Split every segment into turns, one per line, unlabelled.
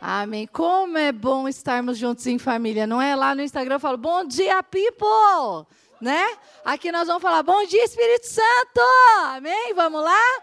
Amém. Como é bom estarmos juntos em família, não é? Lá no Instagram eu falo, bom dia, people! Né? Aqui nós vamos falar, bom dia, Espírito Santo! Amém? Vamos lá?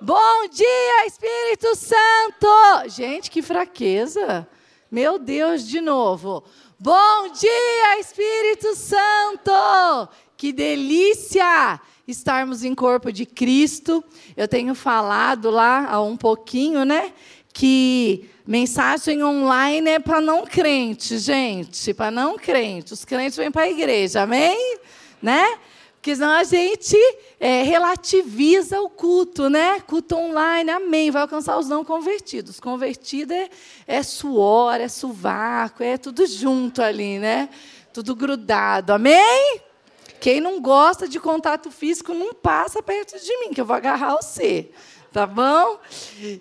Bom dia, Espírito Santo! Gente, que fraqueza! Meu Deus, de novo. Bom dia, Espírito Santo! Que delícia estarmos em corpo de Cristo. Eu tenho falado lá há um pouquinho, né? Que Mensagem online é para não crente, gente, para não crente. Os crentes vêm para a igreja, amém? Né? Porque senão a gente é, relativiza o culto, né? Culto online, amém. Vai alcançar os não convertidos. Convertido é, é suor, é sovaco, é tudo junto ali, né? Tudo grudado, amém? Quem não gosta de contato físico não passa perto de mim, que eu vou agarrar você tá bom?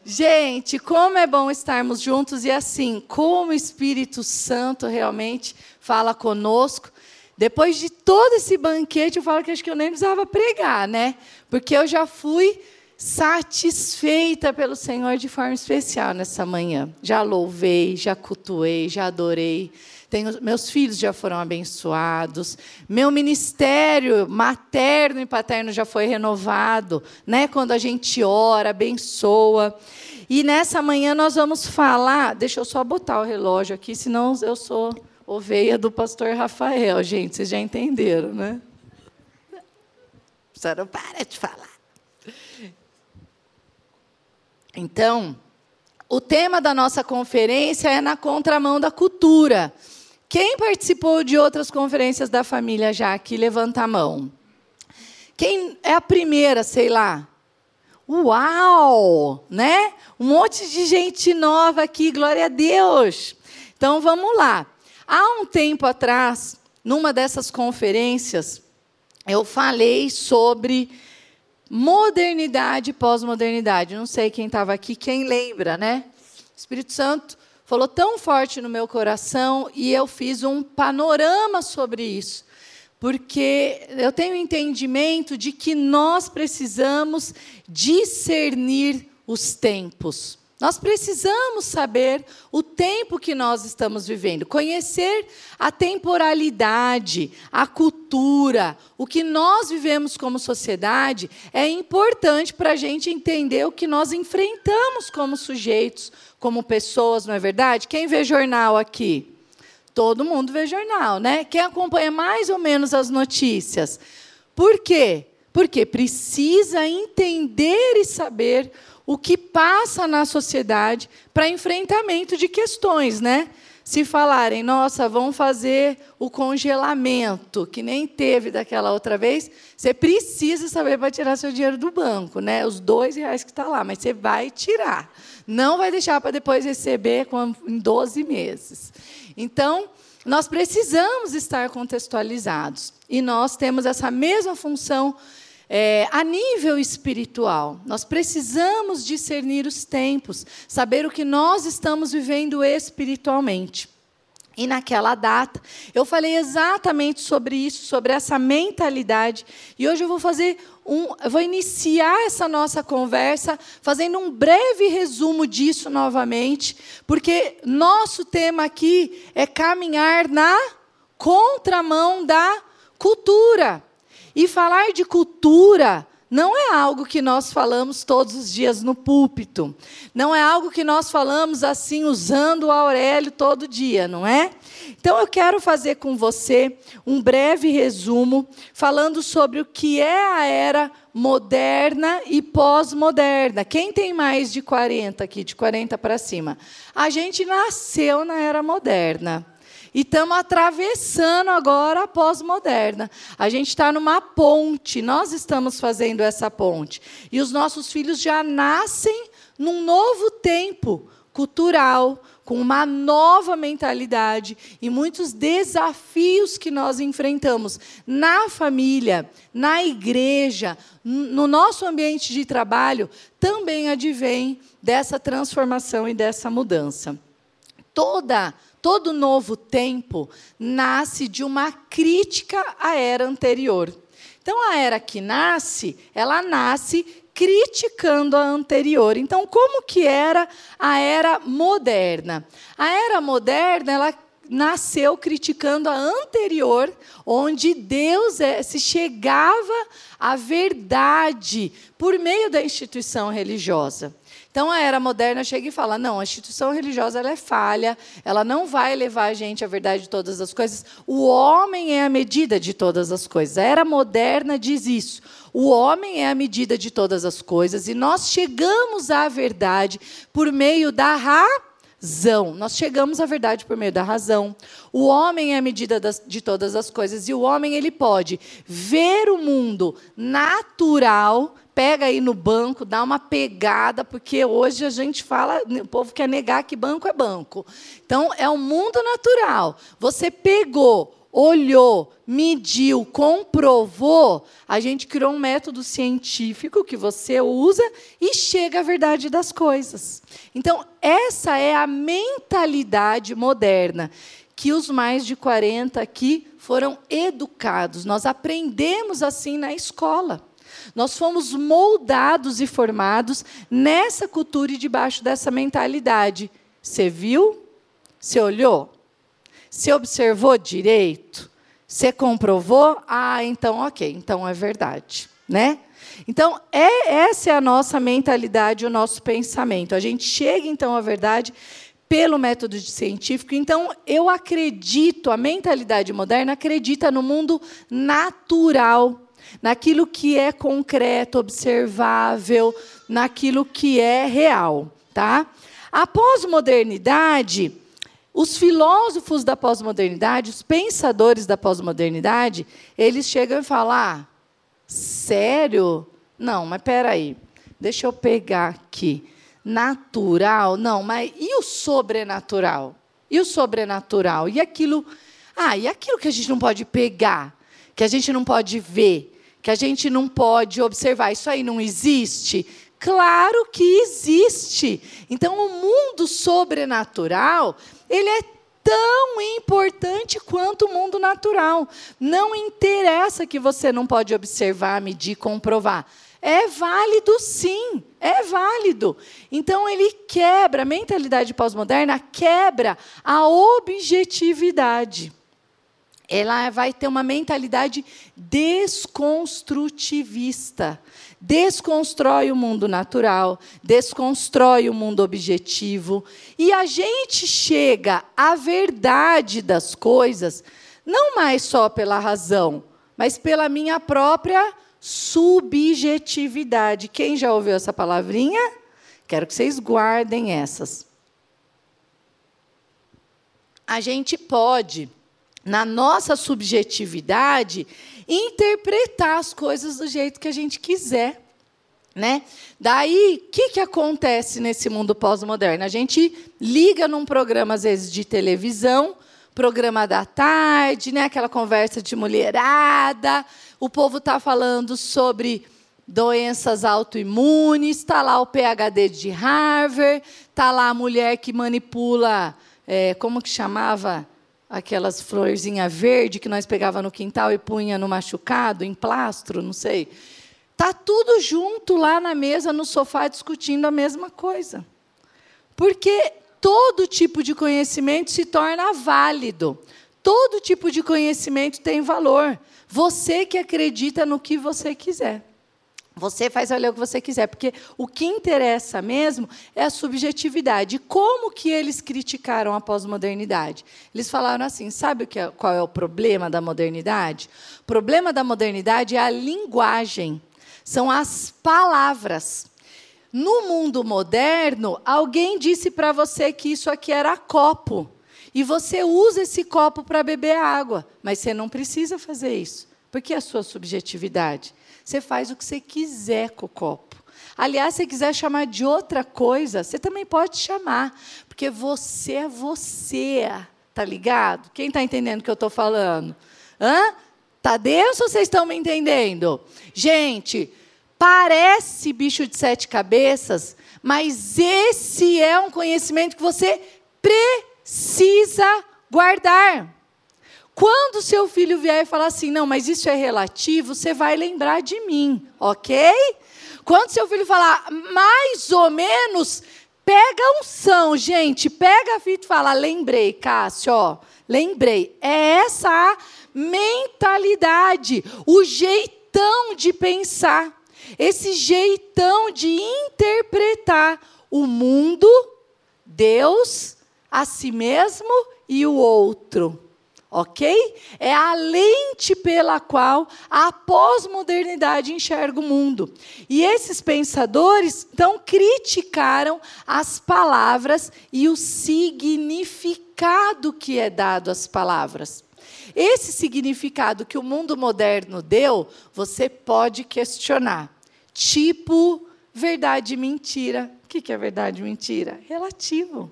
Gente, como é bom estarmos juntos e assim, como o Espírito Santo realmente fala conosco. Depois de todo esse banquete, eu falo que acho que eu nem precisava pregar, né? Porque eu já fui satisfeita pelo Senhor de forma especial nessa manhã. Já louvei, já cultuei, já adorei tenho, meus filhos já foram abençoados, meu ministério materno e paterno já foi renovado, né? Quando a gente ora, abençoa. E nessa manhã nós vamos falar, deixa eu só botar o relógio aqui, senão eu sou ovelha do pastor Rafael, gente, vocês já entenderam, né? Você não para de falar. Então, o tema da nossa conferência é na contramão da cultura. Quem participou de outras conferências da família já aqui, levanta a mão. Quem é a primeira, sei lá? Uau! Né? Um monte de gente nova aqui, glória a Deus. Então vamos lá. Há um tempo atrás, numa dessas conferências, eu falei sobre modernidade e pós-modernidade. Não sei quem estava aqui, quem lembra, né? Espírito Santo falou tão forte no meu coração e eu fiz um panorama sobre isso. Porque eu tenho entendimento de que nós precisamos discernir os tempos. Nós precisamos saber o tempo que nós estamos vivendo, conhecer a temporalidade, a cultura, o que nós vivemos como sociedade é importante para a gente entender o que nós enfrentamos como sujeitos, como pessoas, não é verdade? Quem vê jornal aqui? Todo mundo vê jornal, né? Quem acompanha mais ou menos as notícias? Por quê? Porque precisa entender e saber o que passa na sociedade para enfrentamento de questões, né? Se falarem, nossa, vamos fazer o congelamento, que nem teve daquela outra vez, você precisa saber para tirar seu dinheiro do banco, né? Os dois reais que está lá, mas você vai tirar. Não vai deixar para depois receber em 12 meses. Então, nós precisamos estar contextualizados. E nós temos essa mesma função é, a nível espiritual. Nós precisamos discernir os tempos, saber o que nós estamos vivendo espiritualmente. E naquela data, eu falei exatamente sobre isso, sobre essa mentalidade. E hoje eu vou fazer um, eu vou iniciar essa nossa conversa fazendo um breve resumo disso novamente, porque nosso tema aqui é caminhar na contramão da cultura. E falar de cultura não é algo que nós falamos todos os dias no púlpito. Não é algo que nós falamos assim, usando o Aurélio todo dia, não é? Então eu quero fazer com você um breve resumo, falando sobre o que é a era moderna e pós-moderna. Quem tem mais de 40 aqui, de 40 para cima? A gente nasceu na era moderna. E estamos atravessando agora a pós-moderna. A gente está numa ponte, nós estamos fazendo essa ponte. E os nossos filhos já nascem num novo tempo cultural, com uma nova mentalidade e muitos desafios que nós enfrentamos na família, na igreja, no nosso ambiente de trabalho, também advém dessa transformação e dessa mudança. Toda todo novo tempo nasce de uma crítica à era anterior. Então, a era que nasce, ela nasce criticando a anterior. Então, como que era a era moderna? A era moderna, ela nasceu criticando a anterior, onde Deus é, se chegava à verdade por meio da instituição religiosa. Então a era moderna chega e fala: não, a instituição religiosa ela é falha, ela não vai levar a gente à verdade de todas as coisas. O homem é a medida de todas as coisas. A era moderna diz isso. O homem é a medida de todas as coisas e nós chegamos à verdade por meio da razão. Nós chegamos à verdade por meio da razão. O homem é a medida das, de todas as coisas e o homem ele pode ver o mundo natural pega aí no banco, dá uma pegada, porque hoje a gente fala, o povo quer negar que banco é banco. Então, é o mundo natural. Você pegou, olhou, mediu, comprovou, a gente criou um método científico que você usa e chega à verdade das coisas. Então, essa é a mentalidade moderna que os mais de 40 aqui foram educados. Nós aprendemos assim na escola. Nós fomos moldados e formados nessa cultura e debaixo dessa mentalidade. Você viu? Você olhou? Você observou direito? Você comprovou? Ah, então ok, então é verdade, né? Então, é, essa é a nossa mentalidade, o nosso pensamento. A gente chega, então, à verdade pelo método científico. Então, eu acredito, a mentalidade moderna acredita no mundo natural naquilo que é concreto, observável, naquilo que é real, tá? A pós-modernidade, os filósofos da pós-modernidade, os pensadores da pós-modernidade, eles chegam e falam: ah, sério? Não, mas espera aí, deixa eu pegar aqui. Natural? Não, mas e o sobrenatural? E o sobrenatural? E aquilo. Ah, e aquilo que a gente não pode pegar, que a gente não pode ver, que a gente não pode observar. Isso aí não existe? Claro que existe. Então, o mundo sobrenatural, ele é tão importante quanto o mundo natural. Não interessa que você não pode observar, medir, comprovar. É válido sim, é válido. Então ele quebra, a mentalidade pós-moderna quebra a objetividade ela vai ter uma mentalidade desconstrutivista. Desconstrói o mundo natural, desconstrói o mundo objetivo. E a gente chega à verdade das coisas, não mais só pela razão, mas pela minha própria subjetividade. Quem já ouviu essa palavrinha? Quero que vocês guardem essas. A gente pode na nossa subjetividade, interpretar as coisas do jeito que a gente quiser. Né? Daí, o que, que acontece nesse mundo pós-moderno? A gente liga num programa, às vezes, de televisão, programa da tarde, né? aquela conversa de mulherada, o povo está falando sobre doenças autoimunes, está lá o PhD de Harvard, está lá a mulher que manipula, é, como que chamava? Aquelas florzinhas verde que nós pegava no quintal e punha no machucado, em plastro, não sei. Tá tudo junto lá na mesa, no sofá, discutindo a mesma coisa. Porque todo tipo de conhecimento se torna válido. Todo tipo de conhecimento tem valor. Você que acredita no que você quiser. Você faz olhar o que você quiser, porque o que interessa mesmo é a subjetividade. Como que eles criticaram a pós-modernidade? Eles falaram assim: sabe é, qual é o problema da modernidade? O problema da modernidade é a linguagem, são as palavras. No mundo moderno, alguém disse para você que isso aqui era copo. E você usa esse copo para beber água, mas você não precisa fazer isso, porque é a sua subjetividade. Você faz o que você quiser com o copo. Aliás, se quiser chamar de outra coisa, você também pode chamar, porque você é você, tá ligado? Quem está entendendo o que eu estou falando? Hã? Tá denso ou vocês estão me entendendo? Gente, parece bicho de sete cabeças, mas esse é um conhecimento que você precisa guardar. Quando seu filho vier e falar assim, não, mas isso é relativo, você vai lembrar de mim, ok? Quando seu filho falar mais ou menos, pega um são, gente, pega a fita e fala, lembrei, Cássio, ó, lembrei. É essa a mentalidade, o jeitão de pensar, esse jeitão de interpretar o mundo, Deus, a si mesmo e o outro ok? É a lente pela qual a pós-modernidade enxerga o mundo. E esses pensadores, então, criticaram as palavras e o significado que é dado às palavras. Esse significado que o mundo moderno deu, você pode questionar. Tipo, verdade e mentira. O que é verdade e mentira? Relativo.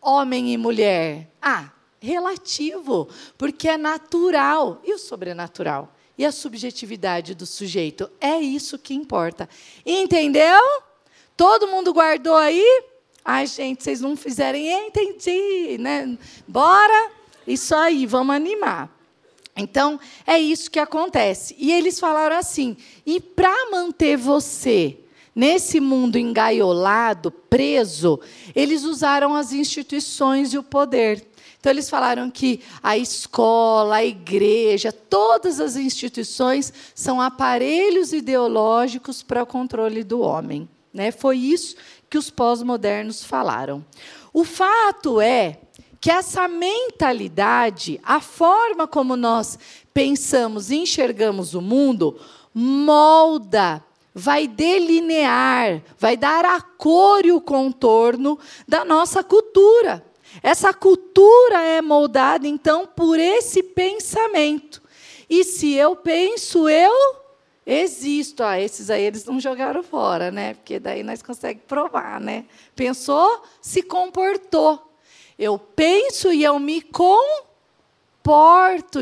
Homem e mulher. Ah, relativo, porque é natural. E o sobrenatural? E a subjetividade do sujeito? É isso que importa. Entendeu? Todo mundo guardou aí? Ai, gente, vocês não fizerem, entendi, né? Bora? Isso aí, vamos animar. Então, é isso que acontece. E eles falaram assim: e para manter você nesse mundo engaiolado, preso, eles usaram as instituições e o poder. Então, eles falaram que a escola, a igreja, todas as instituições são aparelhos ideológicos para o controle do homem. Né? Foi isso que os pós-modernos falaram. O fato é que essa mentalidade, a forma como nós pensamos e enxergamos o mundo, molda, vai delinear, vai dar a cor e o contorno da nossa cultura. Essa cultura é moldada, então, por esse pensamento. E se eu penso, eu existo. Ah, esses aí eles não jogaram fora, né? Porque daí nós conseguimos provar, né? Pensou, se comportou. Eu penso e eu me comporto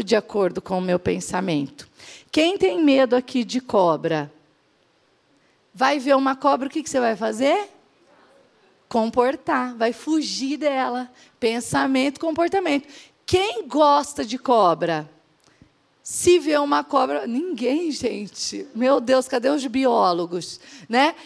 de acordo com o meu pensamento. Quem tem medo aqui de cobra? Vai ver uma cobra, o que, que você vai fazer? Comportar, vai fugir dela. Pensamento, comportamento. Quem gosta de cobra? Se vê uma cobra, ninguém, gente. Meu Deus, cadê os biólogos, né?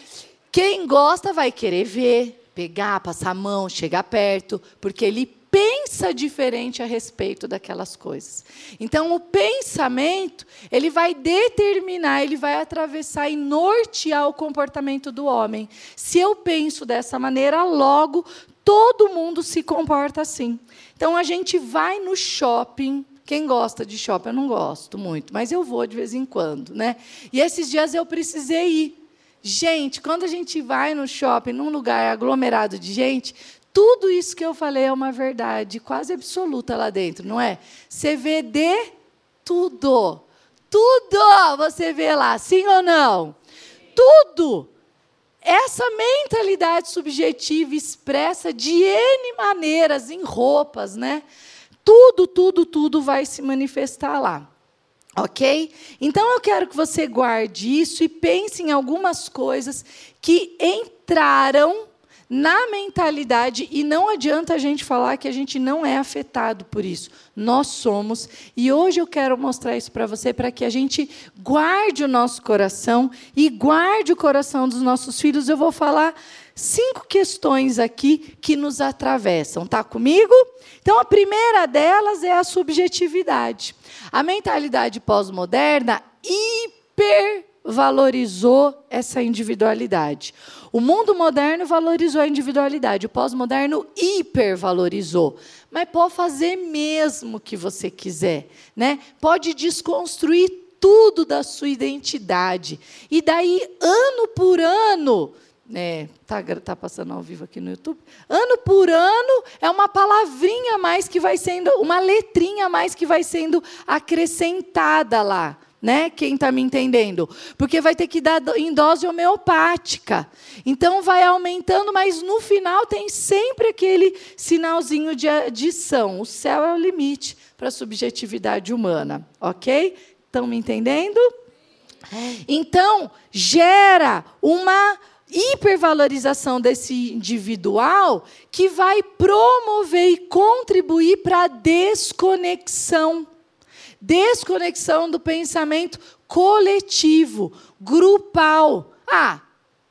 Quem gosta vai querer ver, pegar, passar a mão, chegar perto, porque ele pensa diferente a respeito daquelas coisas. Então, o pensamento, ele vai determinar, ele vai atravessar e nortear o comportamento do homem. Se eu penso dessa maneira, logo todo mundo se comporta assim. Então, a gente vai no shopping, quem gosta de shopping? Eu não gosto muito, mas eu vou de vez em quando, né? E esses dias eu precisei ir. Gente, quando a gente vai no shopping, num lugar aglomerado de gente, tudo isso que eu falei é uma verdade quase absoluta lá dentro, não é? Você vê de tudo. Tudo você vê lá, sim ou não? Tudo. Essa mentalidade subjetiva expressa de N maneiras, em roupas, né? Tudo, tudo, tudo vai se manifestar lá. Ok? Então eu quero que você guarde isso e pense em algumas coisas que entraram na mentalidade, e não adianta a gente falar que a gente não é afetado por isso. Nós somos, e hoje eu quero mostrar isso para você, para que a gente guarde o nosso coração e guarde o coração dos nossos filhos. Eu vou falar cinco questões aqui que nos atravessam. Tá comigo? Então, a primeira delas é a subjetividade. A mentalidade pós-moderna hipervalorizou essa individualidade. O mundo moderno valorizou a individualidade, o pós-moderno hipervalorizou. Mas pode fazer mesmo o que você quiser, né? Pode desconstruir tudo da sua identidade. E daí, ano por ano, né, tá, tá passando ao vivo aqui no YouTube. Ano por ano é uma palavrinha a mais que vai sendo, uma letrinha a mais que vai sendo acrescentada lá né? Quem está me entendendo? Porque vai ter que dar em dose homeopática. Então vai aumentando, mas no final tem sempre aquele sinalzinho de adição. O céu é o limite para a subjetividade humana, ok? Estão me entendendo? Então gera uma hipervalorização desse individual que vai promover e contribuir para a desconexão desconexão do pensamento coletivo, grupal. Ah,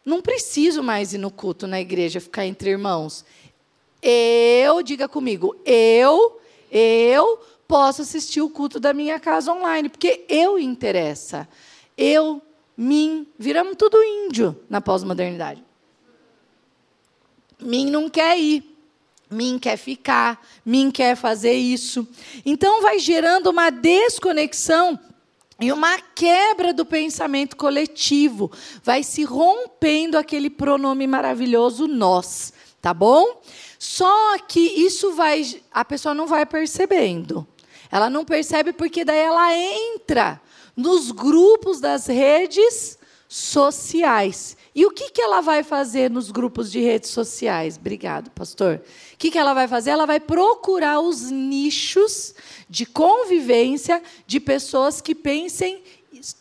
não preciso mais ir no culto na igreja, ficar entre irmãos. Eu, diga comigo, eu, eu posso assistir o culto da minha casa online, porque eu interessa. Eu, mim, viramos tudo índio na pós-modernidade. Mim não quer ir. Mim quer ficar, mim quer fazer isso. Então vai gerando uma desconexão e uma quebra do pensamento coletivo. Vai se rompendo aquele pronome maravilhoso nós, tá bom? Só que isso vai, a pessoa não vai percebendo. Ela não percebe porque daí ela entra nos grupos das redes sociais. E o que, que ela vai fazer nos grupos de redes sociais? Obrigado, pastor. O que, que ela vai fazer? Ela vai procurar os nichos de convivência de pessoas que pensem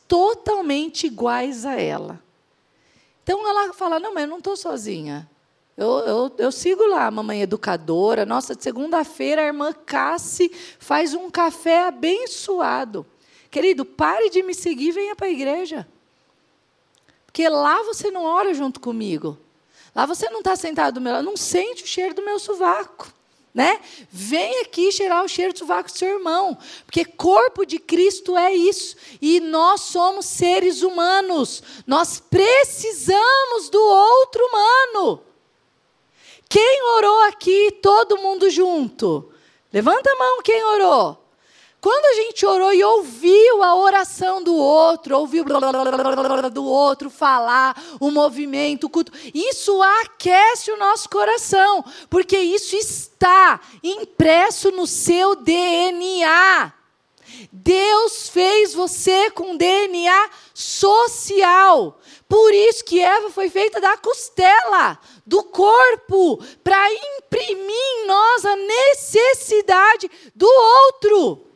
totalmente iguais a ela. Então ela fala: não, mas eu não estou sozinha. Eu, eu, eu, sigo lá, a mamãe educadora. Nossa, de segunda-feira a irmã Cassi faz um café abençoado. Querido, pare de me seguir e venha para a igreja. Porque lá você não ora junto comigo. Lá você não está sentado do meu lado, não sente o cheiro do meu sovaco. Né? Vem aqui cheirar o cheiro do sovaco do seu irmão, porque corpo de Cristo é isso, e nós somos seres humanos, nós precisamos do outro humano. Quem orou aqui, todo mundo junto? Levanta a mão quem orou. Quando a gente orou e ouviu a oração do outro, ouviu do outro falar, o movimento, o culto, isso aquece o nosso coração, porque isso está impresso no seu DNA. Deus fez você com DNA social. Por isso que Eva foi feita da costela, do corpo, para imprimir em nós a necessidade do outro.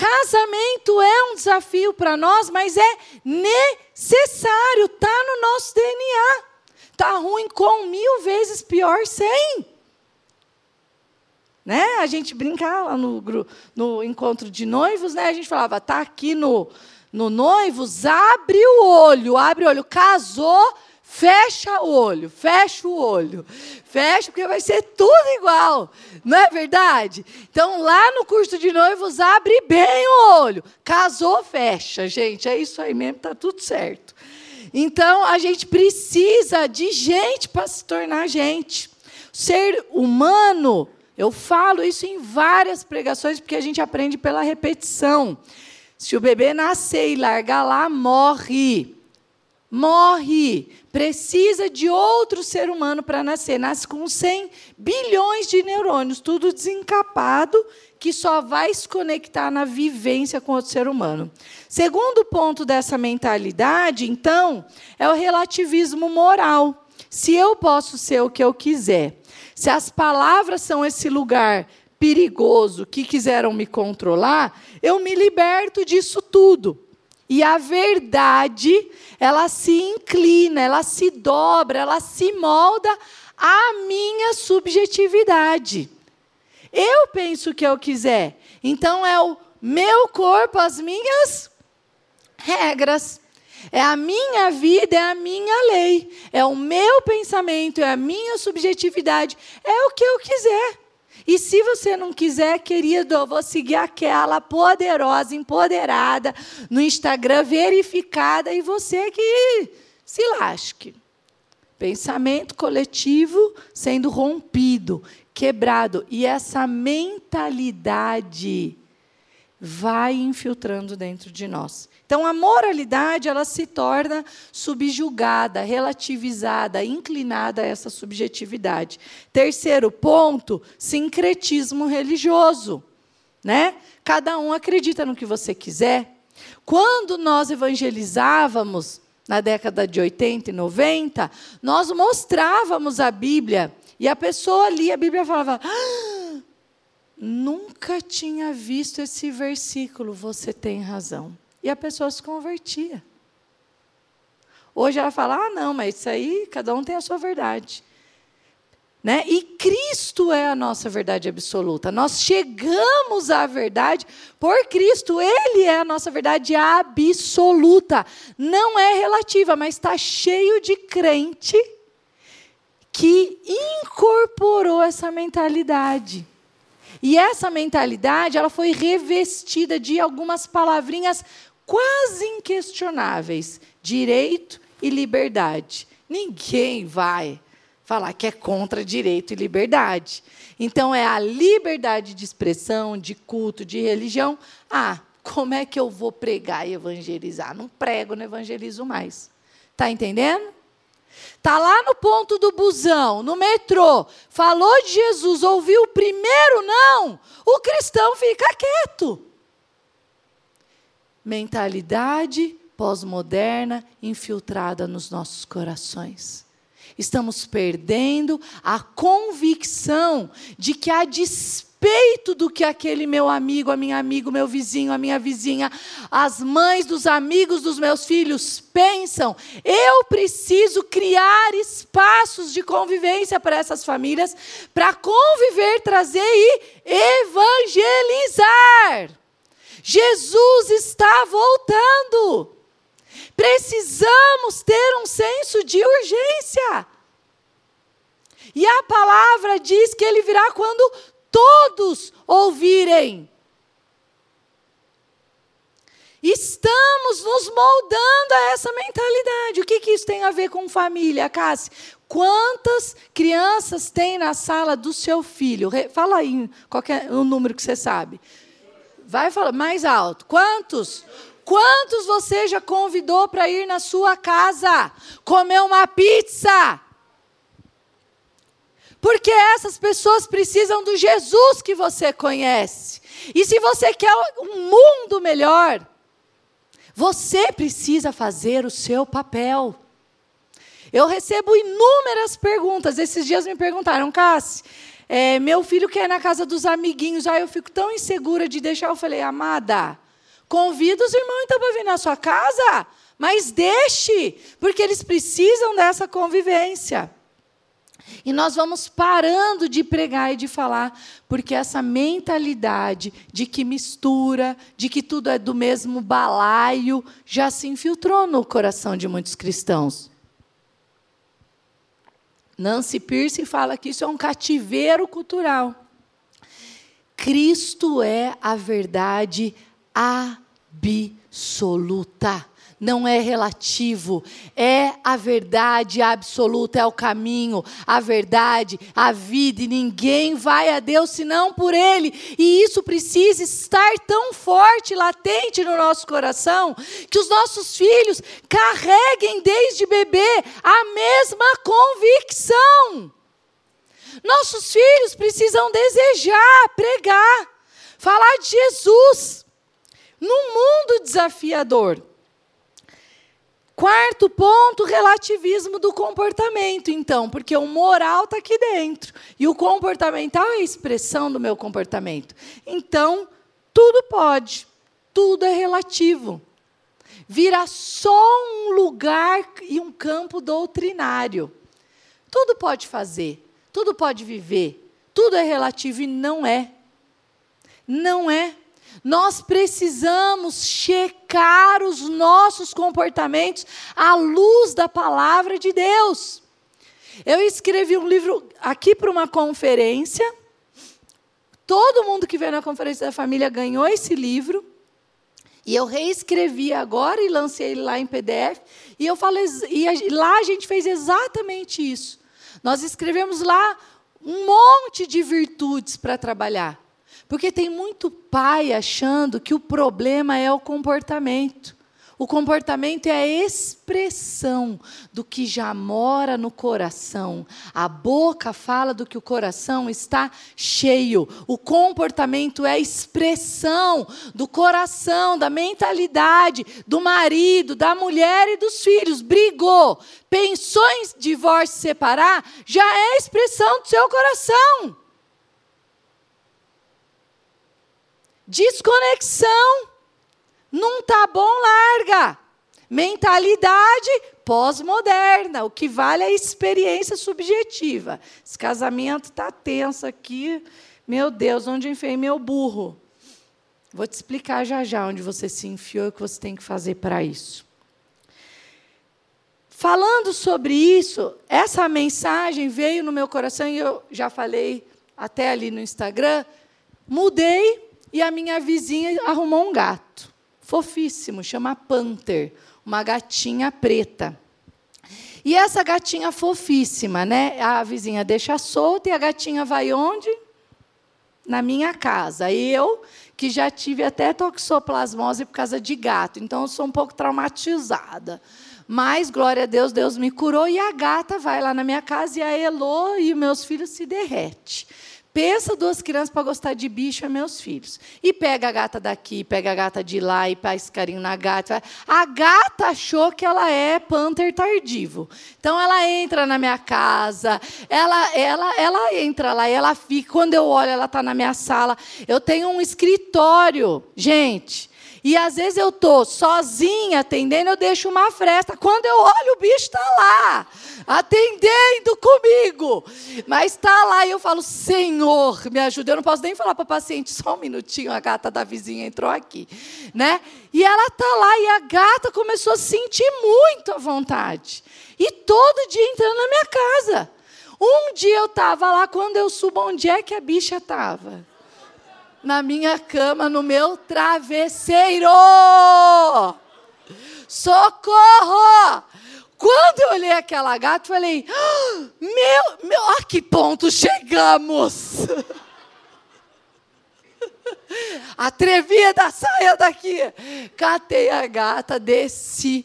Casamento é um desafio para nós, mas é necessário, está no nosso DNA. Está ruim com mil vezes pior sem. Né? A gente brincava lá no, no encontro de noivos, né? a gente falava, está aqui no, no noivos, abre o olho, abre o olho, casou, Fecha o olho, fecha o olho. Fecha, porque vai ser tudo igual. Não é verdade? Então, lá no curso de noivos, abre bem o olho. Casou, fecha, gente. É isso aí mesmo, está tudo certo. Então, a gente precisa de gente para se tornar gente. Ser humano, eu falo isso em várias pregações, porque a gente aprende pela repetição. Se o bebê nascer e largar lá, morre morre, precisa de outro ser humano para nascer. Nasce com 100 bilhões de neurônios, tudo desencapado, que só vai se conectar na vivência com outro ser humano. Segundo ponto dessa mentalidade, então, é o relativismo moral. Se eu posso ser o que eu quiser, se as palavras são esse lugar perigoso que quiseram me controlar, eu me liberto disso tudo. E a verdade, ela se inclina, ela se dobra, ela se molda à minha subjetividade. Eu penso o que eu quiser. Então é o meu corpo, as minhas regras. É a minha vida, é a minha lei. É o meu pensamento, é a minha subjetividade. É o que eu quiser. E se você não quiser, querido, eu vou seguir aquela poderosa, empoderada, no Instagram, verificada, e você que se lasque. Pensamento coletivo sendo rompido, quebrado. E essa mentalidade vai infiltrando dentro de nós. Então a moralidade ela se torna subjugada, relativizada, inclinada a essa subjetividade. Terceiro ponto, sincretismo religioso, né? Cada um acredita no que você quiser. Quando nós evangelizávamos na década de 80 e 90, nós mostrávamos a Bíblia e a pessoa lia a Bíblia e falava: ah, Nunca tinha visto esse versículo, você tem razão. E a pessoa se convertia. Hoje ela fala: ah, não, mas isso aí, cada um tem a sua verdade. Né? E Cristo é a nossa verdade absoluta. Nós chegamos à verdade por Cristo. Ele é a nossa verdade absoluta. Não é relativa, mas está cheio de crente que incorporou essa mentalidade. E essa mentalidade, ela foi revestida de algumas palavrinhas quase inquestionáveis: direito e liberdade. Ninguém vai falar que é contra direito e liberdade. Então, é a liberdade de expressão, de culto, de religião. Ah, como é que eu vou pregar e evangelizar? Não prego, não evangelizo mais. Está entendendo? Está lá no ponto do busão, no metrô, falou de Jesus, ouviu o primeiro não, o cristão fica quieto. Mentalidade pós-moderna infiltrada nos nossos corações estamos perdendo a convicção de que, a despeito do que aquele meu amigo, a minha amigo, meu vizinho, a minha vizinha, as mães dos amigos dos meus filhos pensam, eu preciso criar espaços de convivência para essas famílias, para conviver, trazer e evangelizar. Jesus está voltando. Precisamos ter um senso de urgência. E a palavra diz que ele virá quando todos ouvirem. Estamos nos moldando a essa mentalidade. O que, que isso tem a ver com família, Cassi? Quantas crianças tem na sala do seu filho? Fala aí qual é o número que você sabe. Vai falar mais alto. Quantos? Quantos você já convidou para ir na sua casa comer uma pizza? Porque essas pessoas precisam do Jesus que você conhece. E se você quer um mundo melhor, você precisa fazer o seu papel. Eu recebo inúmeras perguntas. Esses dias me perguntaram, Cassi, é, meu filho quer ir na casa dos amiguinhos. Aí eu fico tão insegura de deixar. Eu falei, amada, Convida os irmãos então para vir na sua casa, mas deixe, porque eles precisam dessa convivência. E nós vamos parando de pregar e de falar, porque essa mentalidade de que mistura, de que tudo é do mesmo balaio, já se infiltrou no coração de muitos cristãos. Nancy Pierce fala que isso é um cativeiro cultural. Cristo é a verdade absoluta. Não é relativo, é a verdade absoluta, é o caminho, a verdade, a vida, e ninguém vai a Deus senão por Ele. E isso precisa estar tão forte, latente no nosso coração, que os nossos filhos carreguem desde bebê a mesma convicção. Nossos filhos precisam desejar, pregar, falar de Jesus num mundo desafiador. Quarto ponto, relativismo do comportamento, então, porque o moral está aqui dentro e o comportamental é a expressão do meu comportamento. Então, tudo pode, tudo é relativo. Vira só um lugar e um campo doutrinário. Tudo pode fazer, tudo pode viver, tudo é relativo e não é. Não é. Nós precisamos checar os nossos comportamentos à luz da palavra de Deus. Eu escrevi um livro aqui para uma conferência. Todo mundo que veio na conferência da família ganhou esse livro. E eu reescrevi agora e lancei ele lá em PDF. E eu falei, e lá a gente fez exatamente isso. Nós escrevemos lá um monte de virtudes para trabalhar. Porque tem muito pai achando que o problema é o comportamento. O comportamento é a expressão do que já mora no coração. A boca fala do que o coração está cheio. O comportamento é a expressão do coração, da mentalidade do marido, da mulher e dos filhos. Brigou, pensou em divórcio separar, já é a expressão do seu coração. Desconexão. Não tá bom, larga. Mentalidade pós-moderna. O que vale é a experiência subjetiva. Esse casamento está tenso aqui. Meu Deus, onde enfiei meu burro? Vou te explicar já já onde você se enfiou e o que você tem que fazer para isso. Falando sobre isso, essa mensagem veio no meu coração e eu já falei até ali no Instagram. Mudei e a minha vizinha arrumou um gato, fofíssimo, chama Panther, uma gatinha preta. E essa gatinha fofíssima, né? A vizinha deixa solta e a gatinha vai onde? Na minha casa. Eu, que já tive até toxoplasmose por causa de gato, então eu sou um pouco traumatizada. Mas, glória a Deus, Deus me curou e a gata vai lá na minha casa e a Elo e meus filhos se derrete. Pensa duas crianças para gostar de bicho, é meus filhos. E pega a gata daqui, pega a gata de lá e faz carinho na gata. A gata achou que ela é panther tardivo. Então ela entra na minha casa, ela, ela, ela entra lá e ela fica. Quando eu olho, ela está na minha sala. Eu tenho um escritório, gente. E às vezes eu estou sozinha atendendo, eu deixo uma fresta. Quando eu olho, o bicho está lá, atendendo comigo. Mas está lá e eu falo, Senhor, me ajuda. Eu não posso nem falar para o paciente, só um minutinho, a gata da vizinha entrou aqui. Né? E ela está lá e a gata começou a sentir muito à vontade. E todo dia entrando na minha casa. Um dia eu estava lá, quando eu subo, onde é que a bicha estava? Na minha cama, no meu travesseiro. Socorro! Quando eu olhei aquela gata, falei: ah, Meu, meu, a que ponto chegamos? Atrevida, saia daqui. Catei a gata, desci.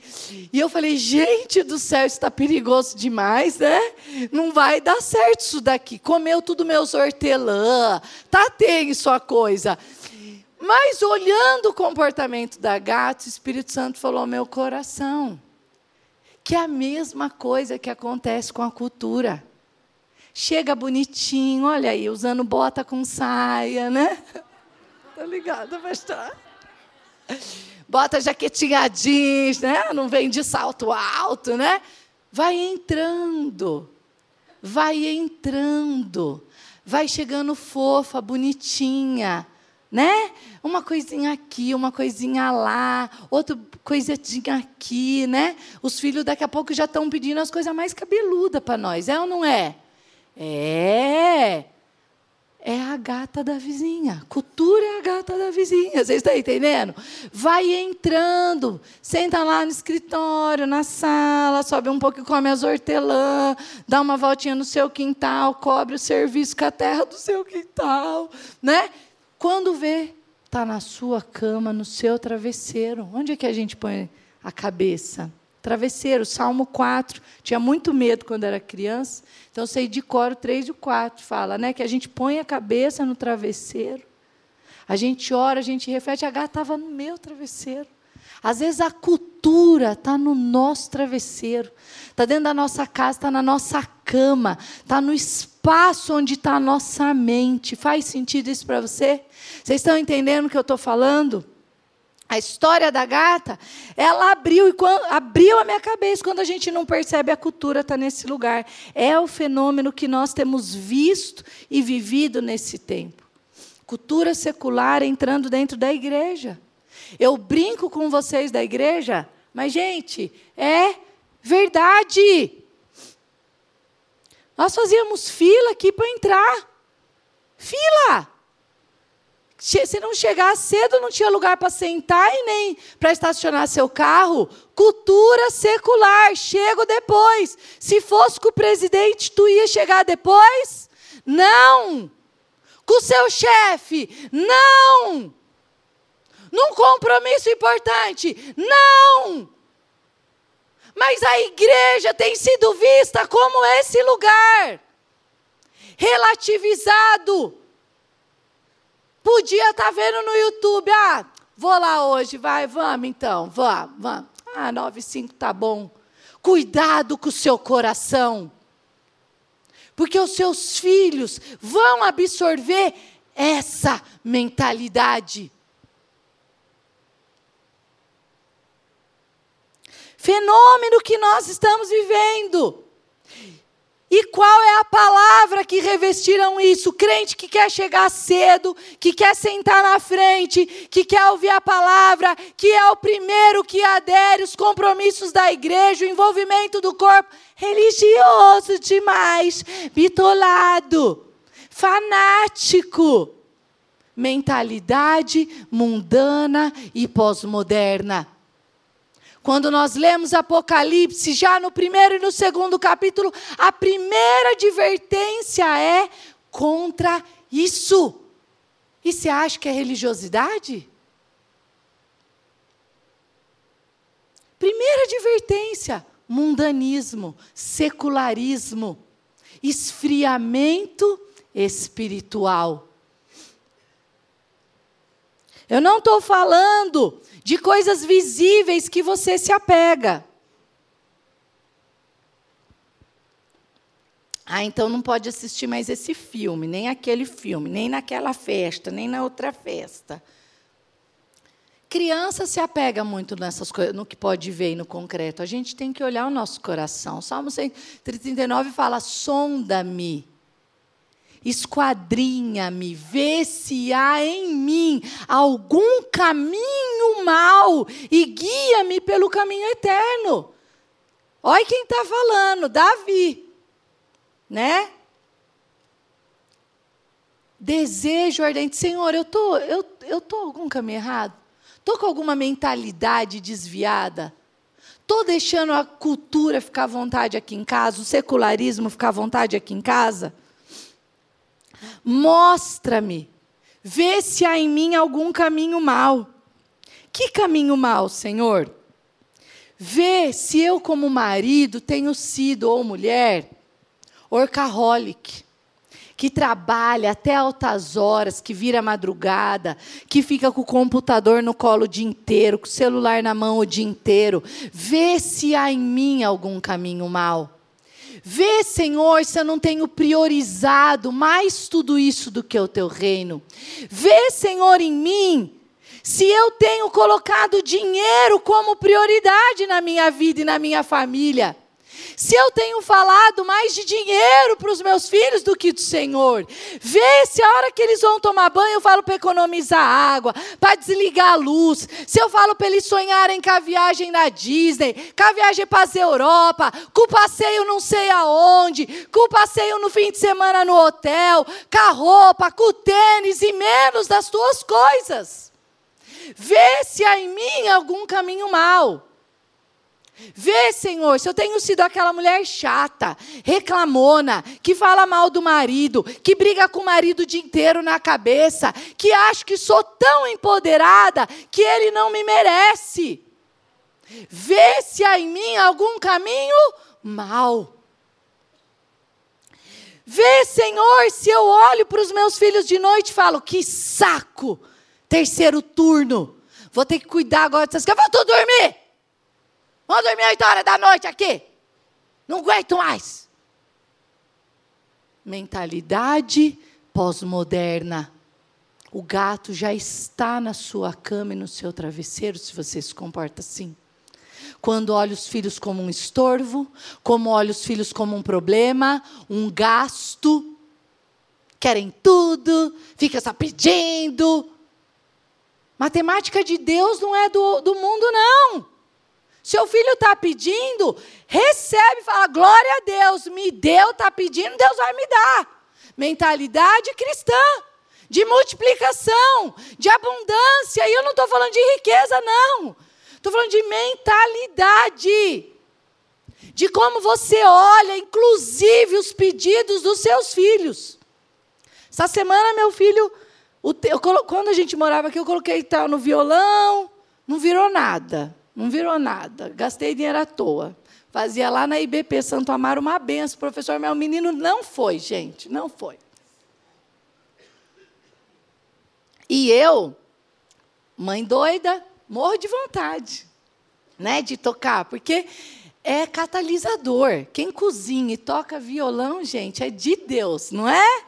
E eu falei, gente do céu, isso está perigoso demais, né? Não vai dar certo isso daqui. Comeu tudo meus hortelã. Tá tenso sua coisa. Mas olhando o comportamento da gata, o Espírito Santo falou ao meu coração. Que é a mesma coisa que acontece com a cultura. Chega bonitinho, olha aí, usando bota com saia, né? Tá ligado, pastor? Bota jaquetinha jeans, né? Não vem de salto alto, né? Vai entrando. Vai entrando. Vai chegando fofa, bonitinha, né? Uma coisinha aqui, uma coisinha lá, outra coisinha aqui, né? Os filhos daqui a pouco já estão pedindo as coisas mais cabeludas para nós, é ou não é? É é a gata da vizinha. Cultura é a gata da vizinha. Vocês estão entendendo? Vai entrando, senta lá no escritório, na sala, sobe um pouco e come as hortelã, dá uma voltinha no seu quintal, cobre o serviço com a terra do seu quintal. Né? Quando vê, está na sua cama, no seu travesseiro. Onde é que a gente põe a cabeça? Travesseiro, Salmo 4. Tinha muito medo quando era criança. Então, sei de cor o 3 e o 4. Fala né, que a gente põe a cabeça no travesseiro. A gente ora, a gente reflete. A gata estava no meu travesseiro. Às vezes a cultura está no nosso travesseiro, está dentro da nossa casa, está na nossa cama, está no espaço onde está a nossa mente. Faz sentido isso para você? Vocês estão entendendo o que eu estou falando? A história da gata, ela abriu, e quando, abriu a minha cabeça quando a gente não percebe a cultura está nesse lugar. É o fenômeno que nós temos visto e vivido nesse tempo. Cultura secular entrando dentro da igreja. Eu brinco com vocês da igreja, mas, gente, é verdade. Nós fazíamos fila aqui para entrar. Fila! Se não chegar cedo, não tinha lugar para sentar e nem para estacionar seu carro. Cultura secular, chego depois. Se fosse com o presidente, tu ia chegar depois? Não. Com o seu chefe? Não. Num compromisso importante? Não. Mas a igreja tem sido vista como esse lugar relativizado Podia estar tá vendo no YouTube, ah, vou lá hoje, vai, vamos então, vamos, vamos. Ah, 9,5 tá bom. Cuidado com o seu coração. Porque os seus filhos vão absorver essa mentalidade. Fenômeno que nós estamos vivendo. E qual é a palavra que revestiram isso? Crente que quer chegar cedo, que quer sentar na frente, que quer ouvir a palavra, que é o primeiro que adere os compromissos da igreja, o envolvimento do corpo. Religioso demais, bitolado, fanático. Mentalidade mundana e pós-moderna. Quando nós lemos Apocalipse, já no primeiro e no segundo capítulo, a primeira advertência é contra isso. E você acha que é religiosidade? Primeira advertência: mundanismo, secularismo, esfriamento espiritual. Eu não estou falando de coisas visíveis que você se apega. Ah, então não pode assistir mais esse filme, nem aquele filme, nem naquela festa, nem na outra festa. Criança se apega muito nessas coisas, no que pode ver e no concreto. A gente tem que olhar o nosso coração. Salmo 139 fala: sonda-me esquadrinha-me, vê se há em mim algum caminho mau e guia-me pelo caminho eterno. Olha quem está falando, Davi, né? Desejo ardente, Senhor, eu tô, eu, eu tô algum caminho errado? Tô com alguma mentalidade desviada? Tô deixando a cultura ficar à vontade aqui em casa, o secularismo ficar à vontade aqui em casa? Mostra-me, vê se há em mim algum caminho mau. Que caminho mau, Senhor? Vê se eu, como marido, tenho sido, ou mulher, orcaholic, que trabalha até altas horas, que vira madrugada, que fica com o computador no colo o dia inteiro, com o celular na mão o dia inteiro. Vê se há em mim algum caminho mau. Vê, Senhor, se eu não tenho priorizado mais tudo isso do que o teu reino. Vê, Senhor, em mim se eu tenho colocado dinheiro como prioridade na minha vida e na minha família. Se eu tenho falado mais de dinheiro para os meus filhos do que do Senhor, vê se a hora que eles vão tomar banho eu falo para economizar água, para desligar a luz. Se eu falo para eles sonharem com a viagem na Disney, com a viagem para a Europa, com o passeio não sei aonde, com o passeio no fim de semana no hotel, com a roupa, com o tênis e menos das tuas coisas. Vê se há em mim algum caminho mau. Vê, Senhor, se eu tenho sido aquela mulher chata, reclamona, que fala mal do marido, que briga com o marido o dia inteiro na cabeça, que acho que sou tão empoderada que ele não me merece. Vê se há em mim algum caminho mal. Vê, Senhor, se eu olho para os meus filhos de noite e falo: que saco, terceiro turno, vou ter que cuidar agora dessas coisas, vou dormir. Vamos dormir 8 horas da noite aqui. Não aguento mais. Mentalidade pós-moderna. O gato já está na sua cama e no seu travesseiro se você se comporta assim. Quando olha os filhos como um estorvo, como olha os filhos como um problema, um gasto, querem tudo, fica só pedindo. Matemática de Deus não é do, do mundo, não. Seu filho está pedindo, recebe, fala, glória a Deus, me deu, está pedindo, Deus vai me dar. Mentalidade cristã, de multiplicação, de abundância. E eu não estou falando de riqueza, não. Estou falando de mentalidade. De como você olha, inclusive, os pedidos dos seus filhos. Essa semana, meu filho, eu, quando a gente morava aqui, eu coloquei tal no violão, não virou nada. Não virou nada. Gastei dinheiro à toa. Fazia lá na IBP Santo Amaro uma benção, professor, meu menino não foi, gente, não foi. E eu, mãe doida, morro de vontade, né, de tocar, porque é catalisador. Quem cozinha e toca violão, gente, é de Deus, não é?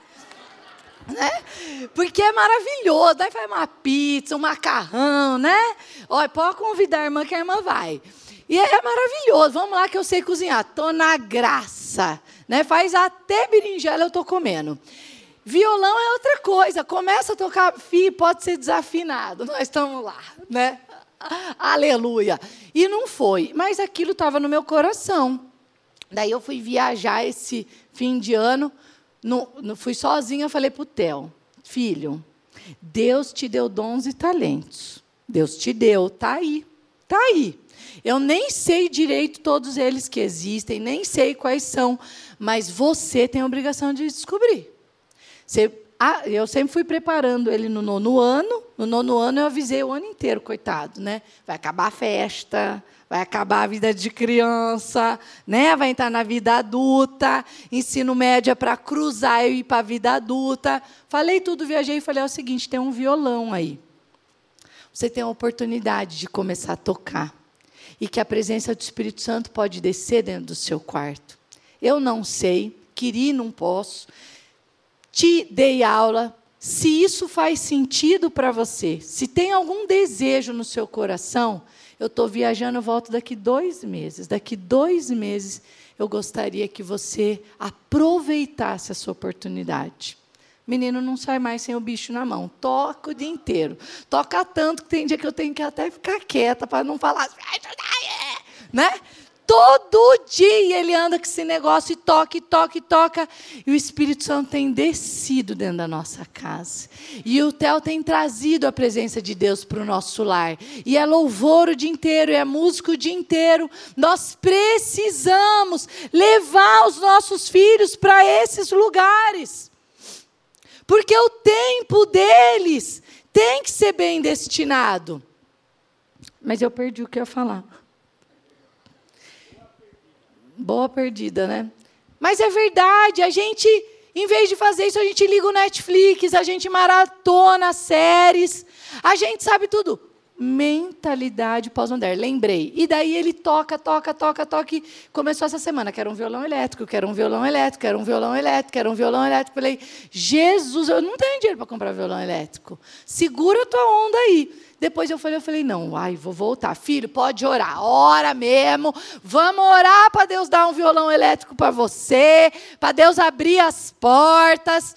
Né? Porque é maravilhoso. Aí faz uma pizza, um macarrão, né? Olha, pode convidar a irmã que a irmã vai. E é maravilhoso. Vamos lá que eu sei cozinhar. Tô na graça, né? Faz até berinjela eu tô comendo. Violão é outra coisa. Começa a tocar, fi, pode ser desafinado. Nós estamos lá, né? Aleluia. E não foi, mas aquilo estava no meu coração. Daí eu fui viajar esse fim de ano, no, no, fui sozinha, falei para o Theo, filho, Deus te deu dons e talentos. Deus te deu, tá aí, tá aí. Eu nem sei direito todos eles que existem, nem sei quais são, mas você tem a obrigação de descobrir. Você ah, eu sempre fui preparando ele no nono ano. No nono ano eu avisei o ano inteiro, coitado, né? Vai acabar a festa, vai acabar a vida de criança, né? Vai entrar na vida adulta, ensino médio é para cruzar e ir para a vida adulta. Falei tudo, viajei e falei é o seguinte, tem um violão aí. Você tem a oportunidade de começar a tocar. E que a presença do Espírito Santo pode descer dentro do seu quarto. Eu não sei, queria não posso te dei aula, se isso faz sentido para você, se tem algum desejo no seu coração, eu estou viajando, eu volto daqui dois meses. Daqui dois meses eu gostaria que você aproveitasse essa oportunidade. Menino não sai mais sem o bicho na mão. Toca o dia inteiro. Toca tanto que tem dia que eu tenho que até ficar quieta para não falar. Né? Todo dia ele anda com esse negócio e toca, e toca, e toca. E o Espírito Santo tem descido dentro da nossa casa. E o Theo tem trazido a presença de Deus para o nosso lar. E é louvor o dia inteiro, é música o dia inteiro. Nós precisamos levar os nossos filhos para esses lugares. Porque o tempo deles tem que ser bem destinado. Mas eu perdi o que eu ia falar. Boa perdida, né? Mas é verdade, a gente, em vez de fazer isso, a gente liga o Netflix, a gente maratona séries, a gente sabe tudo. Mentalidade pós-moderna, lembrei. E daí ele toca, toca, toca, toca. E começou essa semana, que era um violão elétrico, que era um violão elétrico, que era um violão elétrico, que era um violão elétrico. Falei, Jesus, eu não tenho dinheiro para comprar violão elétrico. Segura a tua onda aí. Depois eu falei, eu falei, não, ai, vou voltar. Filho, pode orar, ora mesmo. Vamos orar para Deus dar um violão elétrico para você, para Deus abrir as portas.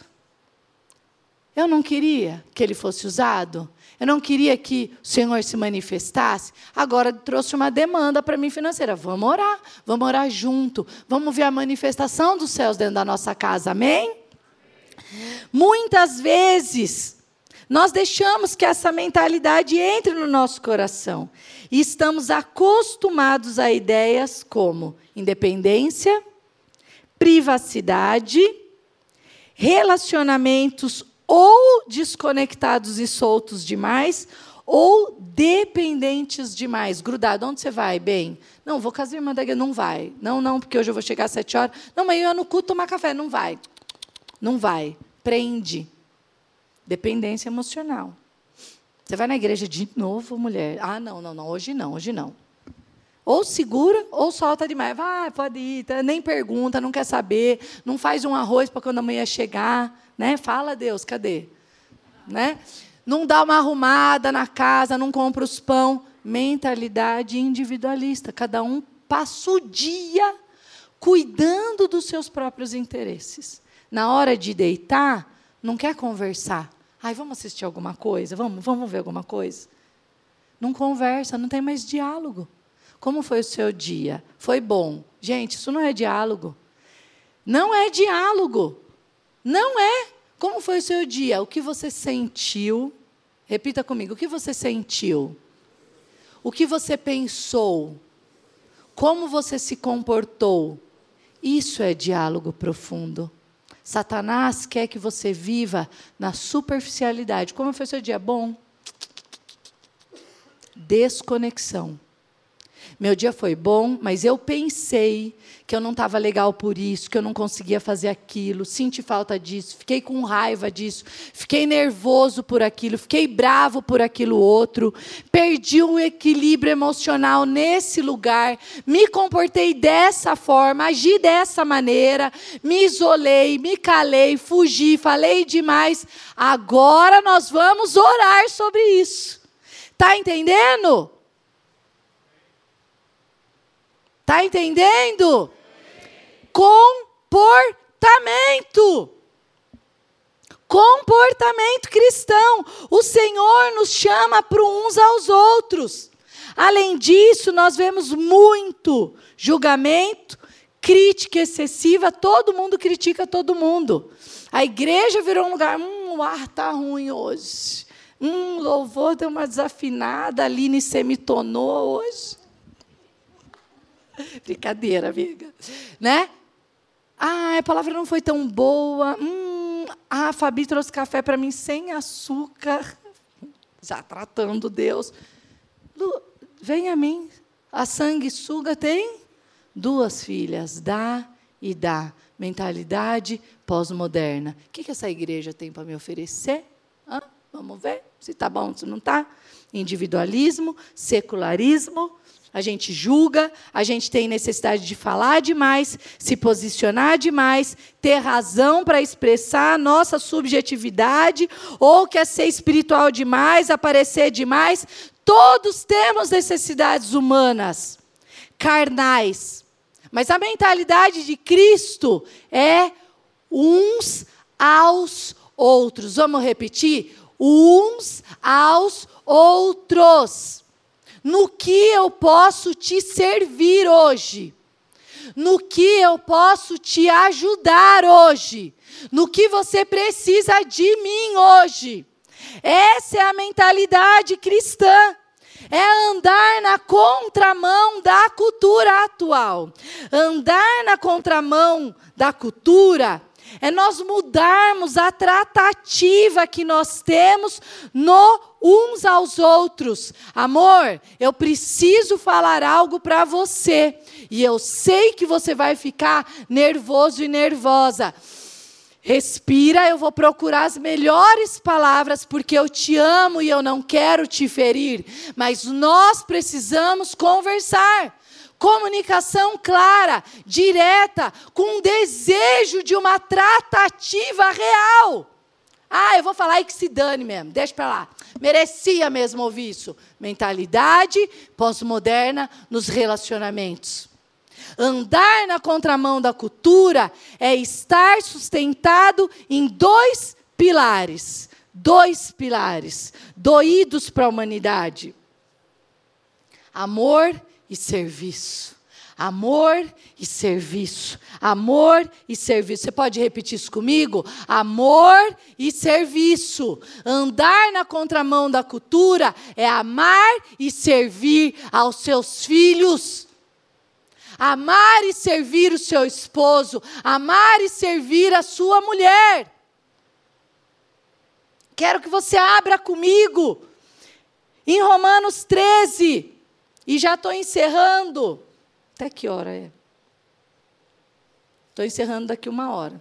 Eu não queria que ele fosse usado. Eu não queria que o Senhor se manifestasse. Agora trouxe uma demanda para mim financeira. Vamos orar, vamos orar junto. Vamos ver a manifestação dos céus dentro da nossa casa. Amém? Muitas vezes nós deixamos que essa mentalidade entre no nosso coração e estamos acostumados a ideias como independência, privacidade, relacionamentos ou desconectados e soltos demais, ou dependentes demais, grudado. Onde você vai, bem? Não, vou casar irmã da. Não vai. Não, não, porque hoje eu vou chegar às sete horas. Não, mas eu ia no culto tomar café. Não vai. Não vai. Prende. Dependência emocional. Você vai na igreja de novo, mulher. Ah, não, não, não, hoje não, hoje não. Ou segura ou solta demais. Vai, pode ir, tá, nem pergunta, não quer saber, não faz um arroz para quando a manhã chegar, né? Fala, Deus, cadê? Né? Não dá uma arrumada na casa, não compra os pão. Mentalidade individualista. Cada um passa o dia cuidando dos seus próprios interesses. Na hora de deitar, não quer conversar. Ai, vamos assistir alguma coisa? Vamos, vamos ver alguma coisa? Não conversa, não tem mais diálogo. Como foi o seu dia? Foi bom. Gente, isso não é diálogo. Não é diálogo. Não é. Como foi o seu dia? O que você sentiu? Repita comigo. O que você sentiu? O que você pensou? Como você se comportou? Isso é diálogo profundo. Satanás quer que você viva na superficialidade. Como foi seu dia? Bom. Desconexão. Meu dia foi bom, mas eu pensei que eu não estava legal por isso, que eu não conseguia fazer aquilo, senti falta disso, fiquei com raiva disso, fiquei nervoso por aquilo, fiquei bravo por aquilo outro, perdi o equilíbrio emocional nesse lugar, me comportei dessa forma, agi dessa maneira, me isolei, me calei, fugi, falei demais. Agora nós vamos orar sobre isso. Tá entendendo? Tá entendendo? Comportamento. Comportamento cristão. O Senhor nos chama para uns aos outros. Além disso, nós vemos muito julgamento, crítica excessiva, todo mundo critica todo mundo. A igreja virou um lugar, hum, o ar está ruim hoje. Hum, louvor deu uma desafinada, a Aline semitonou hoje. Brincadeira, amiga. Né? Ah, a palavra não foi tão boa. Hum, ah, a Fabi trouxe café para mim sem açúcar. Já tratando Deus. Lu, vem a mim. A sanguessuga tem duas filhas, dá e dá. Mentalidade pós-moderna. O que, essa igreja tem para me oferecer? Hã? Vamos ver se está bom, se não está. Individualismo, secularismo, a gente julga, a gente tem necessidade de falar demais, se posicionar demais, ter razão para expressar a nossa subjetividade, ou quer ser espiritual demais, aparecer demais. Todos temos necessidades humanas, carnais. Mas a mentalidade de Cristo é uns aos outros. Vamos repetir? Uns aos outros. No que eu posso te servir hoje? No que eu posso te ajudar hoje? No que você precisa de mim hoje? Essa é a mentalidade cristã é andar na contramão da cultura atual. Andar na contramão da cultura é nós mudarmos a tratativa que nós temos no uns aos outros. Amor, eu preciso falar algo para você e eu sei que você vai ficar nervoso e nervosa. Respira, eu vou procurar as melhores palavras, porque eu te amo e eu não quero te ferir. Mas nós precisamos conversar. Comunicação clara, direta, com um desejo de uma tratativa real. Ah, eu vou falar e que se dane mesmo, deixa para lá. Merecia mesmo ouvir isso. Mentalidade pós-moderna nos relacionamentos. Andar na contramão da cultura é estar sustentado em dois pilares. Dois pilares, doídos para a humanidade: amor e serviço. Amor e serviço. Amor e serviço. Você pode repetir isso comigo? Amor e serviço. Andar na contramão da cultura é amar e servir aos seus filhos amar e servir o seu esposo, amar e servir a sua mulher. Quero que você abra comigo em Romanos 13, e já estou encerrando. Até que hora é? Estou encerrando daqui uma hora.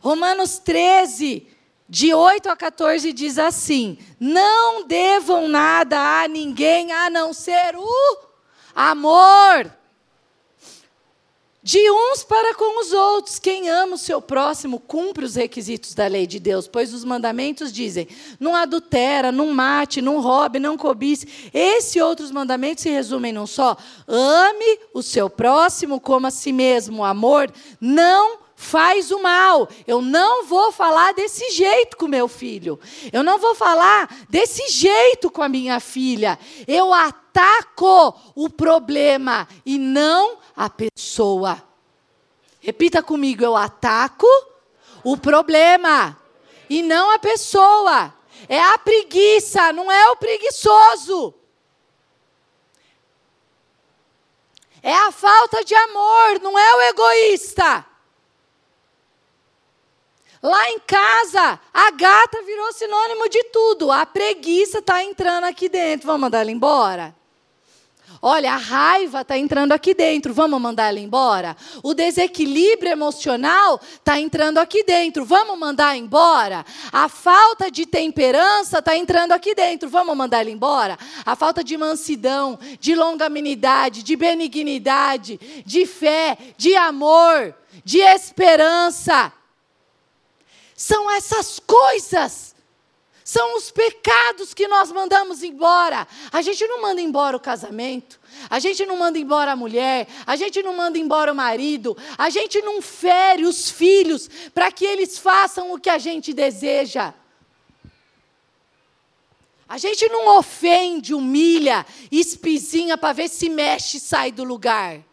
Romanos 13, de 8 a 14, diz assim: Não devam nada a ninguém a não ser o Amor. De uns para com os outros. Quem ama o seu próximo cumpre os requisitos da lei de Deus, pois os mandamentos dizem: não adultera, não mate, não roube, não cobice. Esses outros mandamentos se resumem num só: ame o seu próximo como a si mesmo. O amor não faz o mal. Eu não vou falar desse jeito com meu filho. Eu não vou falar desse jeito com a minha filha. Eu ataco o problema e não a pessoa. Repita comigo: eu ataco o problema e não a pessoa. É a preguiça, não é o preguiçoso. É a falta de amor, não é o egoísta. Lá em casa, a gata virou sinônimo de tudo. A preguiça está entrando aqui dentro. Vamos mandar ela embora? Olha, a raiva está entrando aqui dentro, vamos mandar ela embora? O desequilíbrio emocional está entrando aqui dentro, vamos mandar embora? A falta de temperança está entrando aqui dentro, vamos mandar ela embora? A falta de mansidão, de longanimidade, de benignidade, de fé, de amor, de esperança são essas coisas. São os pecados que nós mandamos embora. A gente não manda embora o casamento, a gente não manda embora a mulher, a gente não manda embora o marido, a gente não fere os filhos para que eles façam o que a gente deseja. A gente não ofende, humilha, espizinha para ver se mexe e sai do lugar.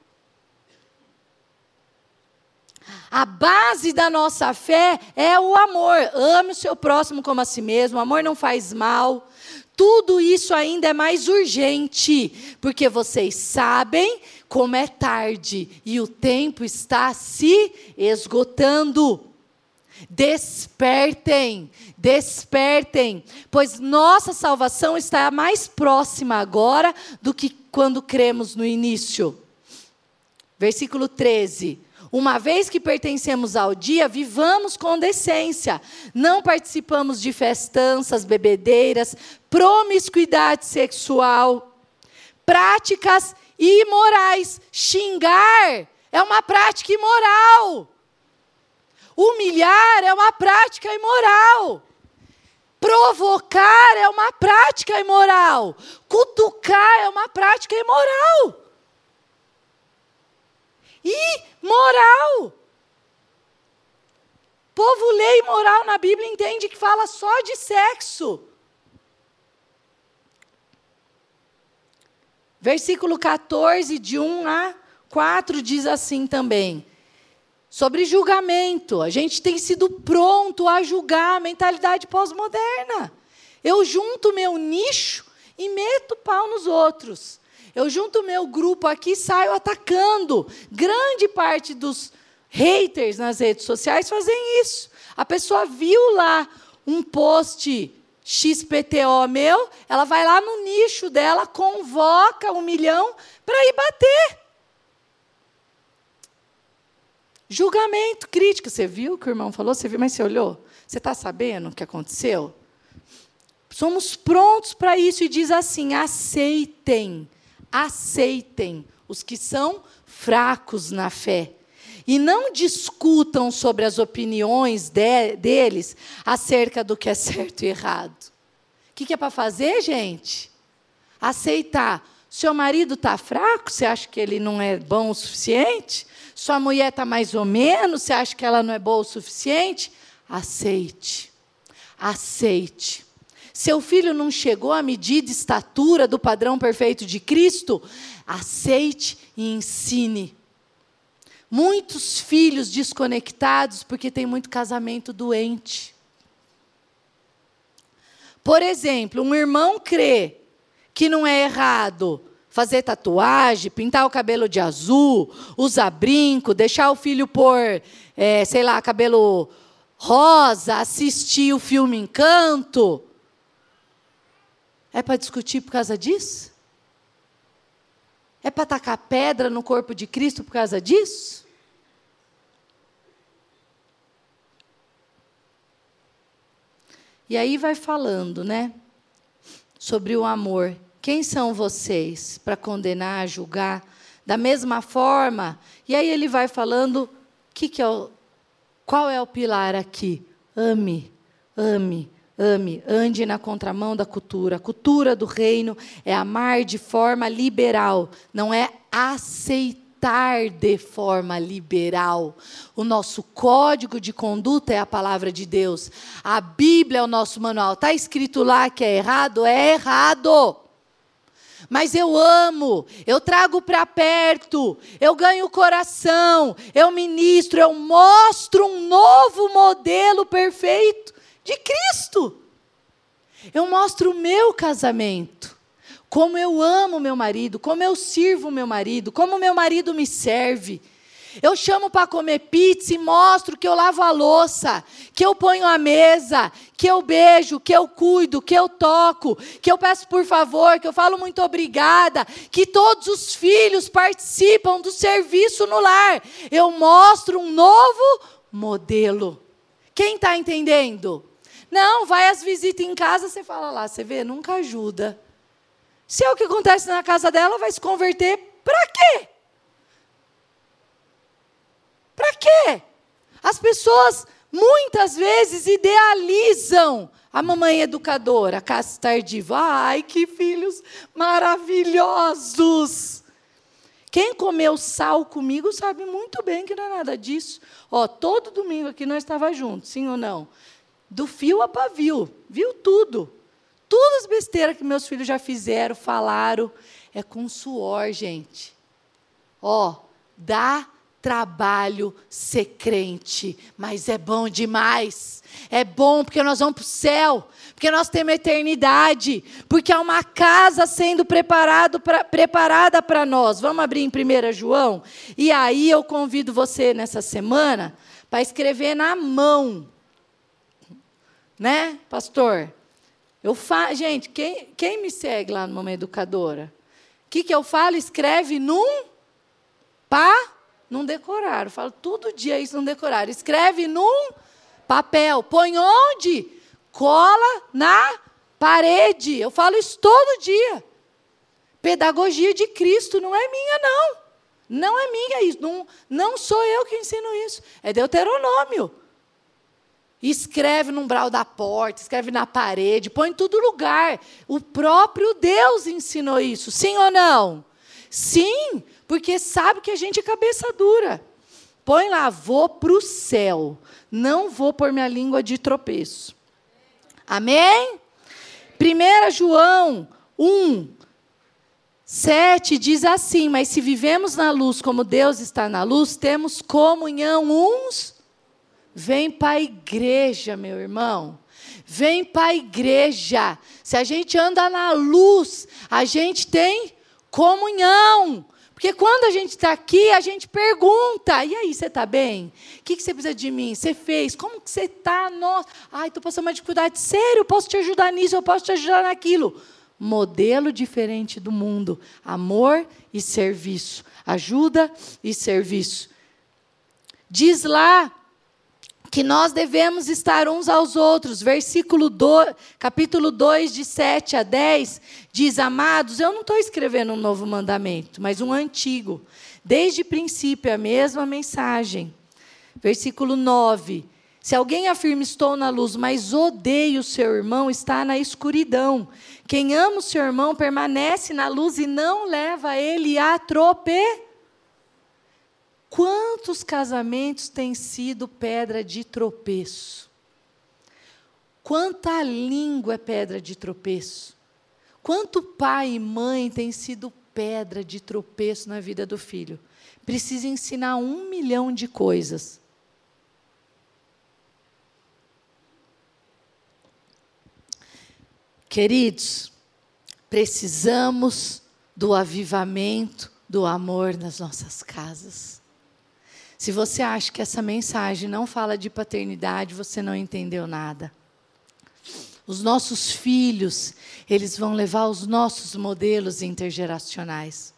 A base da nossa fé é o amor. Ame o seu próximo como a si mesmo. O amor não faz mal. Tudo isso ainda é mais urgente, porque vocês sabem como é tarde e o tempo está se esgotando. Despertem, despertem, pois nossa salvação está mais próxima agora do que quando cremos no início. Versículo 13. Uma vez que pertencemos ao dia, vivamos com decência. Não participamos de festanças, bebedeiras, promiscuidade sexual, práticas imorais. Xingar é uma prática imoral. Humilhar é uma prática imoral. Provocar é uma prática imoral. Cutucar é uma prática imoral. Imoral. Povo lê imoral na Bíblia entende que fala só de sexo. Versículo 14, de 1 a 4, diz assim também. Sobre julgamento, a gente tem sido pronto a julgar a mentalidade pós-moderna. Eu junto meu nicho e meto pau nos outros. Eu junto meu grupo aqui e saio atacando. Grande parte dos haters nas redes sociais fazem isso. A pessoa viu lá um post XPTO meu, ela vai lá no nicho dela, convoca um milhão para ir bater. Julgamento, crítica. Você viu o que o irmão falou? Você viu, mas você olhou? Você está sabendo o que aconteceu? Somos prontos para isso e diz assim: aceitem, aceitem os que são fracos na fé. E não discutam sobre as opiniões de, deles acerca do que é certo e errado. O que, que é para fazer, gente? Aceitar. Seu marido está fraco, você acha que ele não é bom o suficiente? Sua mulher está mais ou menos, você acha que ela não é boa o suficiente? Aceite. Aceite. Seu filho não chegou à medida estatura do padrão perfeito de Cristo? Aceite e ensine. Muitos filhos desconectados porque tem muito casamento doente. Por exemplo, um irmão crê que não é errado fazer tatuagem, pintar o cabelo de azul, usar brinco, deixar o filho pôr, é, sei lá, cabelo rosa, assistir o filme Encanto. É para discutir por causa disso? É para tacar pedra no corpo de Cristo por causa disso? E aí vai falando, né? Sobre o amor. Quem são vocês para condenar, julgar? Da mesma forma, e aí ele vai falando que que é o, qual é o pilar aqui? Ame, ame, ame, ande na contramão da cultura. A cultura do reino é amar de forma liberal, não é aceitar de forma liberal. O nosso código de conduta é a palavra de Deus. A Bíblia é o nosso manual. Está escrito lá que é errado? É errado mas eu amo, eu trago para perto, eu ganho o coração, eu ministro, eu mostro um novo modelo perfeito de Cristo. Eu mostro o meu casamento, como eu amo meu marido, como eu sirvo meu marido, como meu marido me serve. Eu chamo para comer pizza e mostro que eu lavo a louça, que eu ponho a mesa, que eu beijo, que eu cuido, que eu toco, que eu peço por favor, que eu falo muito obrigada, que todos os filhos participam do serviço no lar. Eu mostro um novo modelo. Quem está entendendo? Não, vai às visitas em casa, você fala lá, você vê, nunca ajuda. Se é o que acontece na casa dela, vai se converter para quê? Para quê? As pessoas muitas vezes idealizam a mamãe educadora, a Cássia Tardiva. Ai, que filhos maravilhosos! Quem comeu sal comigo sabe muito bem que não é nada disso. Ó, todo domingo aqui nós estávamos juntos, sim ou não? Do fio a pavio, viu tudo. Todas as besteiras que meus filhos já fizeram, falaram, é com suor, gente. Ó, dá trabalho ser crente, mas é bom demais. É bom porque nós vamos para o céu, porque nós temos eternidade, porque há uma casa sendo preparado pra, preparada para nós. Vamos abrir em 1 João? E aí eu convido você nessa semana para escrever na mão. Né, pastor? Eu fa... Gente, quem, quem me segue lá no Mamãe Educadora? O que, que eu falo? Escreve num pá não decoraram. Falo todo dia isso, não decoraram. Escreve num papel. Põe onde? Cola na parede. Eu falo isso todo dia. Pedagogia de Cristo não é minha, não. Não é minha isso. Não, não sou eu que ensino isso. É Deuteronômio. Escreve no umbral da porta, escreve na parede, põe em todo lugar. O próprio Deus ensinou isso, sim ou não? Sim, porque sabe que a gente é cabeça dura. Põe lá, vou para o céu, não vou pôr minha língua de tropeço. Amém? 1 João 1, 7 diz assim: Mas se vivemos na luz como Deus está na luz, temos comunhão uns. Vem para a igreja, meu irmão. Vem para a igreja. Se a gente anda na luz, a gente tem comunhão. Porque quando a gente está aqui, a gente pergunta: e aí, você está bem? O que, que, você precisa de mim? Você fez? Como que você está? Nossa, ai, estou passando uma dificuldade. Sério, eu posso te ajudar nisso, eu posso te ajudar naquilo. Modelo diferente do mundo: amor e serviço. Ajuda e serviço. Diz lá que nós devemos estar uns aos outros. Versículo 2, capítulo 2, de 7 a 10, diz: Amados, eu não estou escrevendo um novo mandamento, mas um antigo. Desde princípio, a mesma mensagem. Versículo 9: Se alguém afirma estou na luz, mas odeia o seu irmão, está na escuridão. Quem ama o seu irmão permanece na luz e não leva ele a tropeçar. Quantos casamentos têm sido pedra de tropeço? Quanta língua é pedra de tropeço? Quanto pai e mãe têm sido pedra de tropeço na vida do filho? Precisa ensinar um milhão de coisas. Queridos, precisamos do avivamento do amor nas nossas casas. Se você acha que essa mensagem não fala de paternidade, você não entendeu nada. Os nossos filhos, eles vão levar os nossos modelos intergeracionais.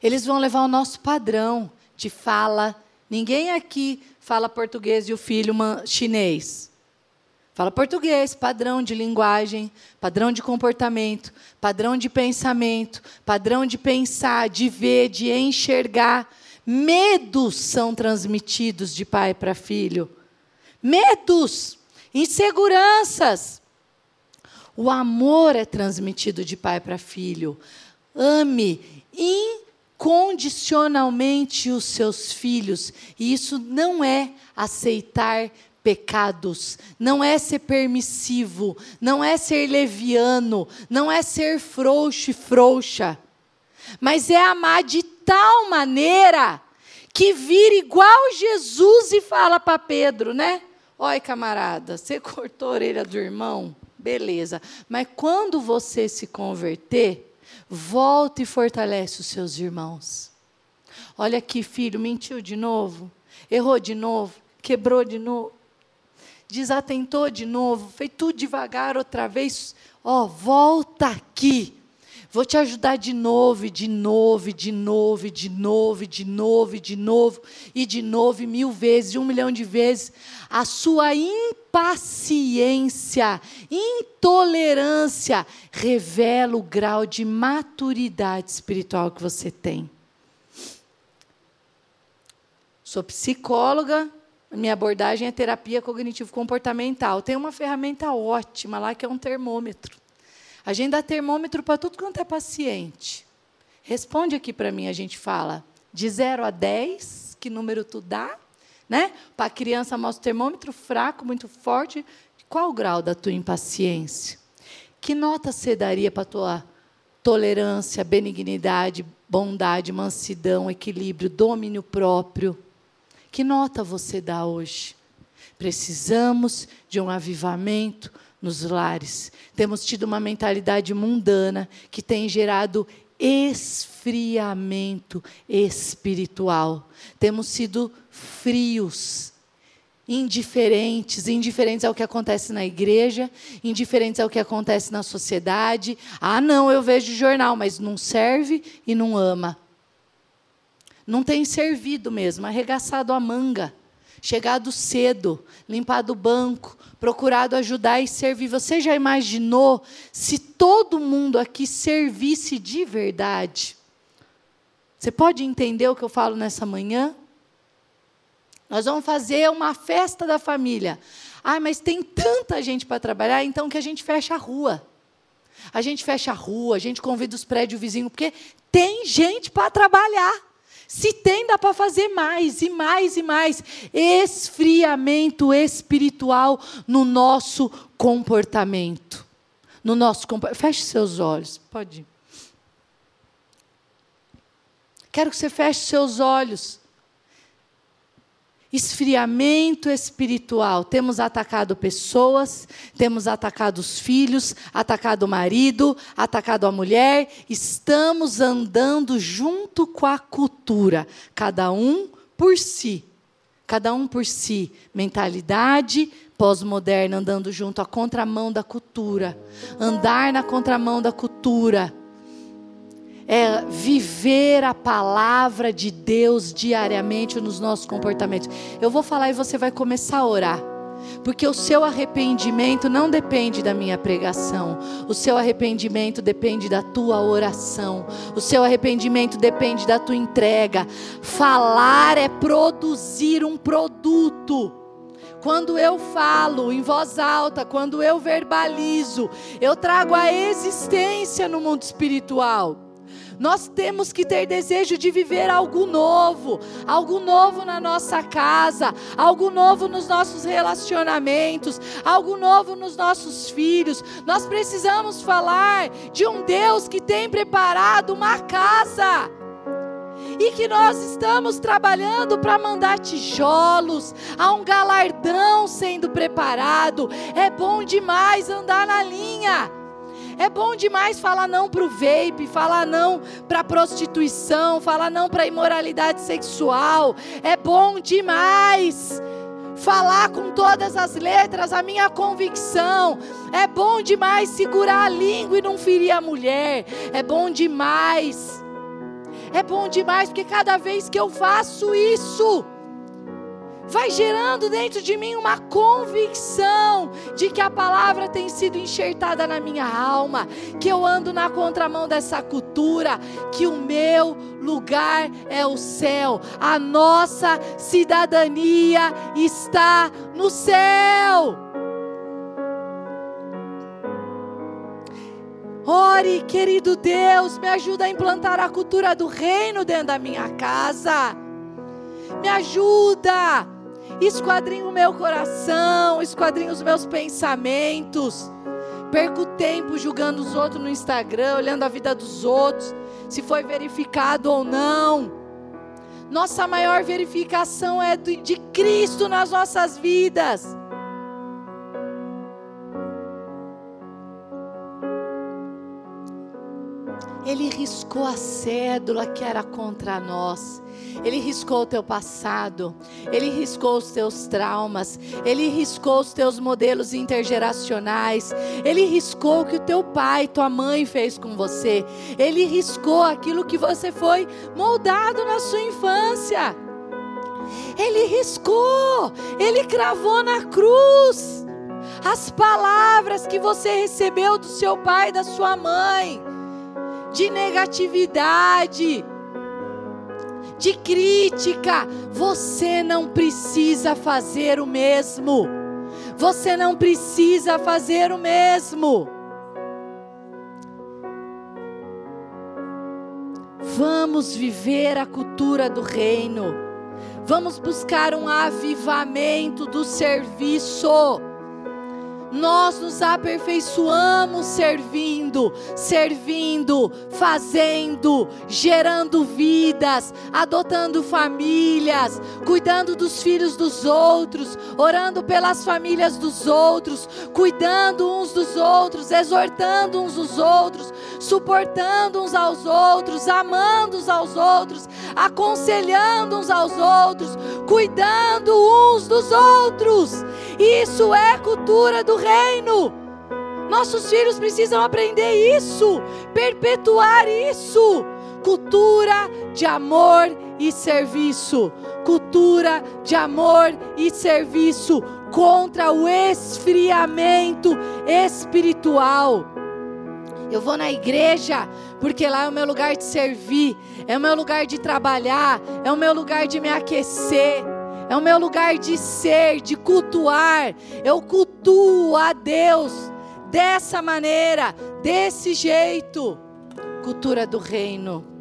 Eles vão levar o nosso padrão de fala. Ninguém aqui fala português e o filho chinês. Fala português, padrão de linguagem, padrão de comportamento, padrão de pensamento, padrão de pensar, de ver, de enxergar. Medos são transmitidos de pai para filho. Medos, inseguranças. O amor é transmitido de pai para filho. Ame incondicionalmente os seus filhos. E isso não é aceitar pecados, não é ser permissivo, não é ser leviano, não é ser frouxo e frouxa, mas é amar de tal maneira que vira igual Jesus e fala para Pedro, né? Oi, camarada, você cortou a orelha do irmão? Beleza. Mas quando você se converter, volta e fortalece os seus irmãos. Olha aqui, filho, mentiu de novo, errou de novo, quebrou de novo, desatentou de novo, fez tudo devagar outra vez. Ó, oh, volta aqui. Vou te ajudar de novo, de novo, de novo, de novo, de novo, de novo, e de novo, mil vezes, um milhão de vezes. A sua impaciência, intolerância, revela o grau de maturidade espiritual que você tem. Sou psicóloga, minha abordagem é terapia cognitivo-comportamental. Tem uma ferramenta ótima lá que é um termômetro. A gente dá termômetro para tudo quanto é paciente. Responde aqui para mim, a gente fala de 0 a 10, que número tu dá? Né? Para a criança mostra o termômetro fraco, muito forte. Qual o grau da tua impaciência? Que nota você daria para a tua tolerância, benignidade, bondade, mansidão, equilíbrio, domínio próprio? Que nota você dá hoje? Precisamos de um avivamento nos lares. Temos tido uma mentalidade mundana que tem gerado esfriamento espiritual. Temos sido frios, indiferentes, indiferentes ao que acontece na igreja, indiferentes ao que acontece na sociedade. Ah, não, eu vejo jornal, mas não serve e não ama. Não tem servido mesmo, arregaçado a manga, chegado cedo, limpado o banco, procurado ajudar e servir. Você já imaginou se todo mundo aqui servisse de verdade? Você pode entender o que eu falo nessa manhã? Nós vamos fazer uma festa da família. Ah, mas tem tanta gente para trabalhar, então que a gente fecha a rua. A gente fecha a rua, a gente convida os prédios vizinhos, porque tem gente para trabalhar. Se tem, dá para fazer mais e mais e mais. Esfriamento espiritual no nosso comportamento. No nosso Feche seus olhos. Pode ir. Quero que você feche seus olhos esfriamento espiritual. Temos atacado pessoas, temos atacado os filhos, atacado o marido, atacado a mulher. Estamos andando junto com a cultura, cada um por si. Cada um por si. Mentalidade pós-moderna andando junto à contramão da cultura. Andar na contramão da cultura é viver a palavra de Deus diariamente nos nossos comportamentos. Eu vou falar e você vai começar a orar. Porque o seu arrependimento não depende da minha pregação. O seu arrependimento depende da tua oração. O seu arrependimento depende da tua entrega. Falar é produzir um produto. Quando eu falo em voz alta, quando eu verbalizo, eu trago a existência no mundo espiritual. Nós temos que ter desejo de viver algo novo, algo novo na nossa casa, algo novo nos nossos relacionamentos, algo novo nos nossos filhos. Nós precisamos falar de um Deus que tem preparado uma casa e que nós estamos trabalhando para mandar tijolos, há um galardão sendo preparado. É bom demais andar na linha. É bom demais falar não para o vape, falar não para prostituição, falar não para imoralidade sexual. É bom demais falar com todas as letras a minha convicção. É bom demais segurar a língua e não ferir a mulher. É bom demais. É bom demais porque cada vez que eu faço isso, vai gerando dentro de mim uma convicção de que a palavra tem sido enxertada na minha alma, que eu ando na contramão dessa cultura, que o meu lugar é o céu, a nossa cidadania está no céu. Ore, querido Deus, me ajuda a implantar a cultura do reino dentro da minha casa. Me ajuda esquadrinha o meu coração, esquadrinha os meus pensamentos. Perco tempo julgando os outros no Instagram, olhando a vida dos outros, se foi verificado ou não. Nossa maior verificação é de Cristo nas nossas vidas. Ele riscou a cédula que era contra nós. Ele riscou o teu passado. Ele riscou os teus traumas. Ele riscou os teus modelos intergeracionais. Ele riscou o que o teu pai, tua mãe fez com você. Ele riscou aquilo que você foi moldado na sua infância. Ele riscou. Ele cravou na cruz as palavras que você recebeu do seu pai e da sua mãe de negatividade, de crítica. Você não precisa fazer o mesmo. Você não precisa fazer o mesmo. Vamos viver a cultura do reino. Vamos buscar um avivamento do serviço nós nos aperfeiçoamos servindo, servindo, fazendo, gerando vidas, adotando famílias, cuidando dos filhos dos outros, orando pelas famílias dos outros, cuidando uns dos outros, exortando uns dos outros, suportando uns aos outros, amando uns aos outros, aconselhando uns aos outros, cuidando uns dos outros. Isso é cultura do reino. Nossos filhos precisam aprender isso, perpetuar isso. Cultura de amor e serviço. Cultura de amor e serviço contra o esfriamento espiritual. Eu vou na igreja porque lá é o meu lugar de servir, é o meu lugar de trabalhar, é o meu lugar de me aquecer é o meu lugar de ser, de cultuar. Eu cultuo a Deus dessa maneira, desse jeito. Cultura do reino.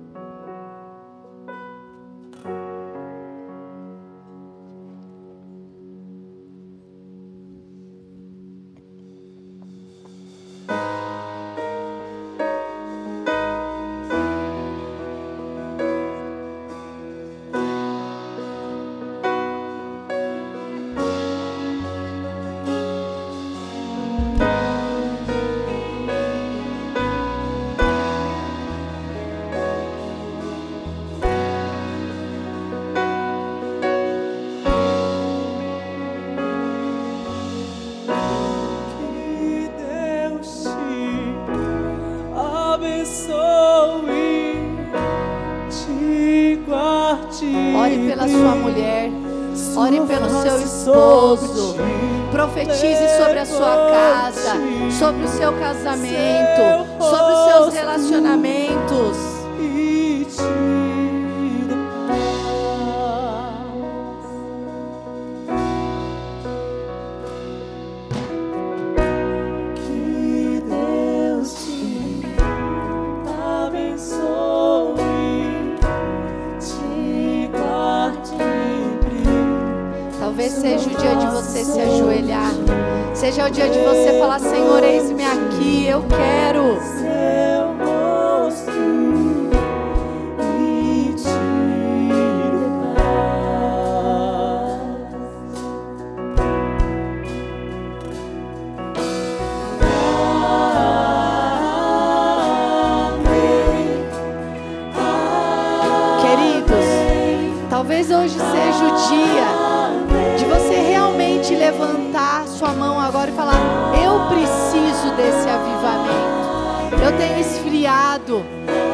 Talvez hoje seja o dia de você realmente levantar sua mão agora e falar: Eu preciso desse avivamento. Eu tenho esfriado,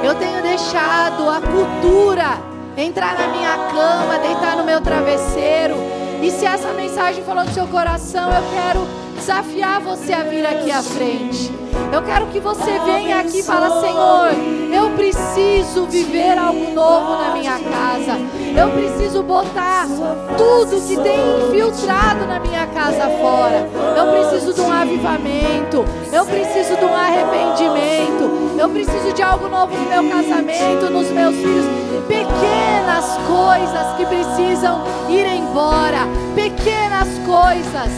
eu tenho deixado a cultura entrar na minha cama, deitar no meu travesseiro. E se essa mensagem falou no seu coração, eu quero desafiar você a vir aqui à frente. Eu quero que você venha aqui e fale, Senhor, eu preciso viver algo novo na minha casa. Eu preciso botar tudo que tem infiltrado na minha casa fora. Eu preciso de um avivamento. Eu preciso de um arrependimento. Eu preciso de algo novo no meu casamento, nos meus filhos. Pequenas coisas que precisam ir embora. Pequenas coisas.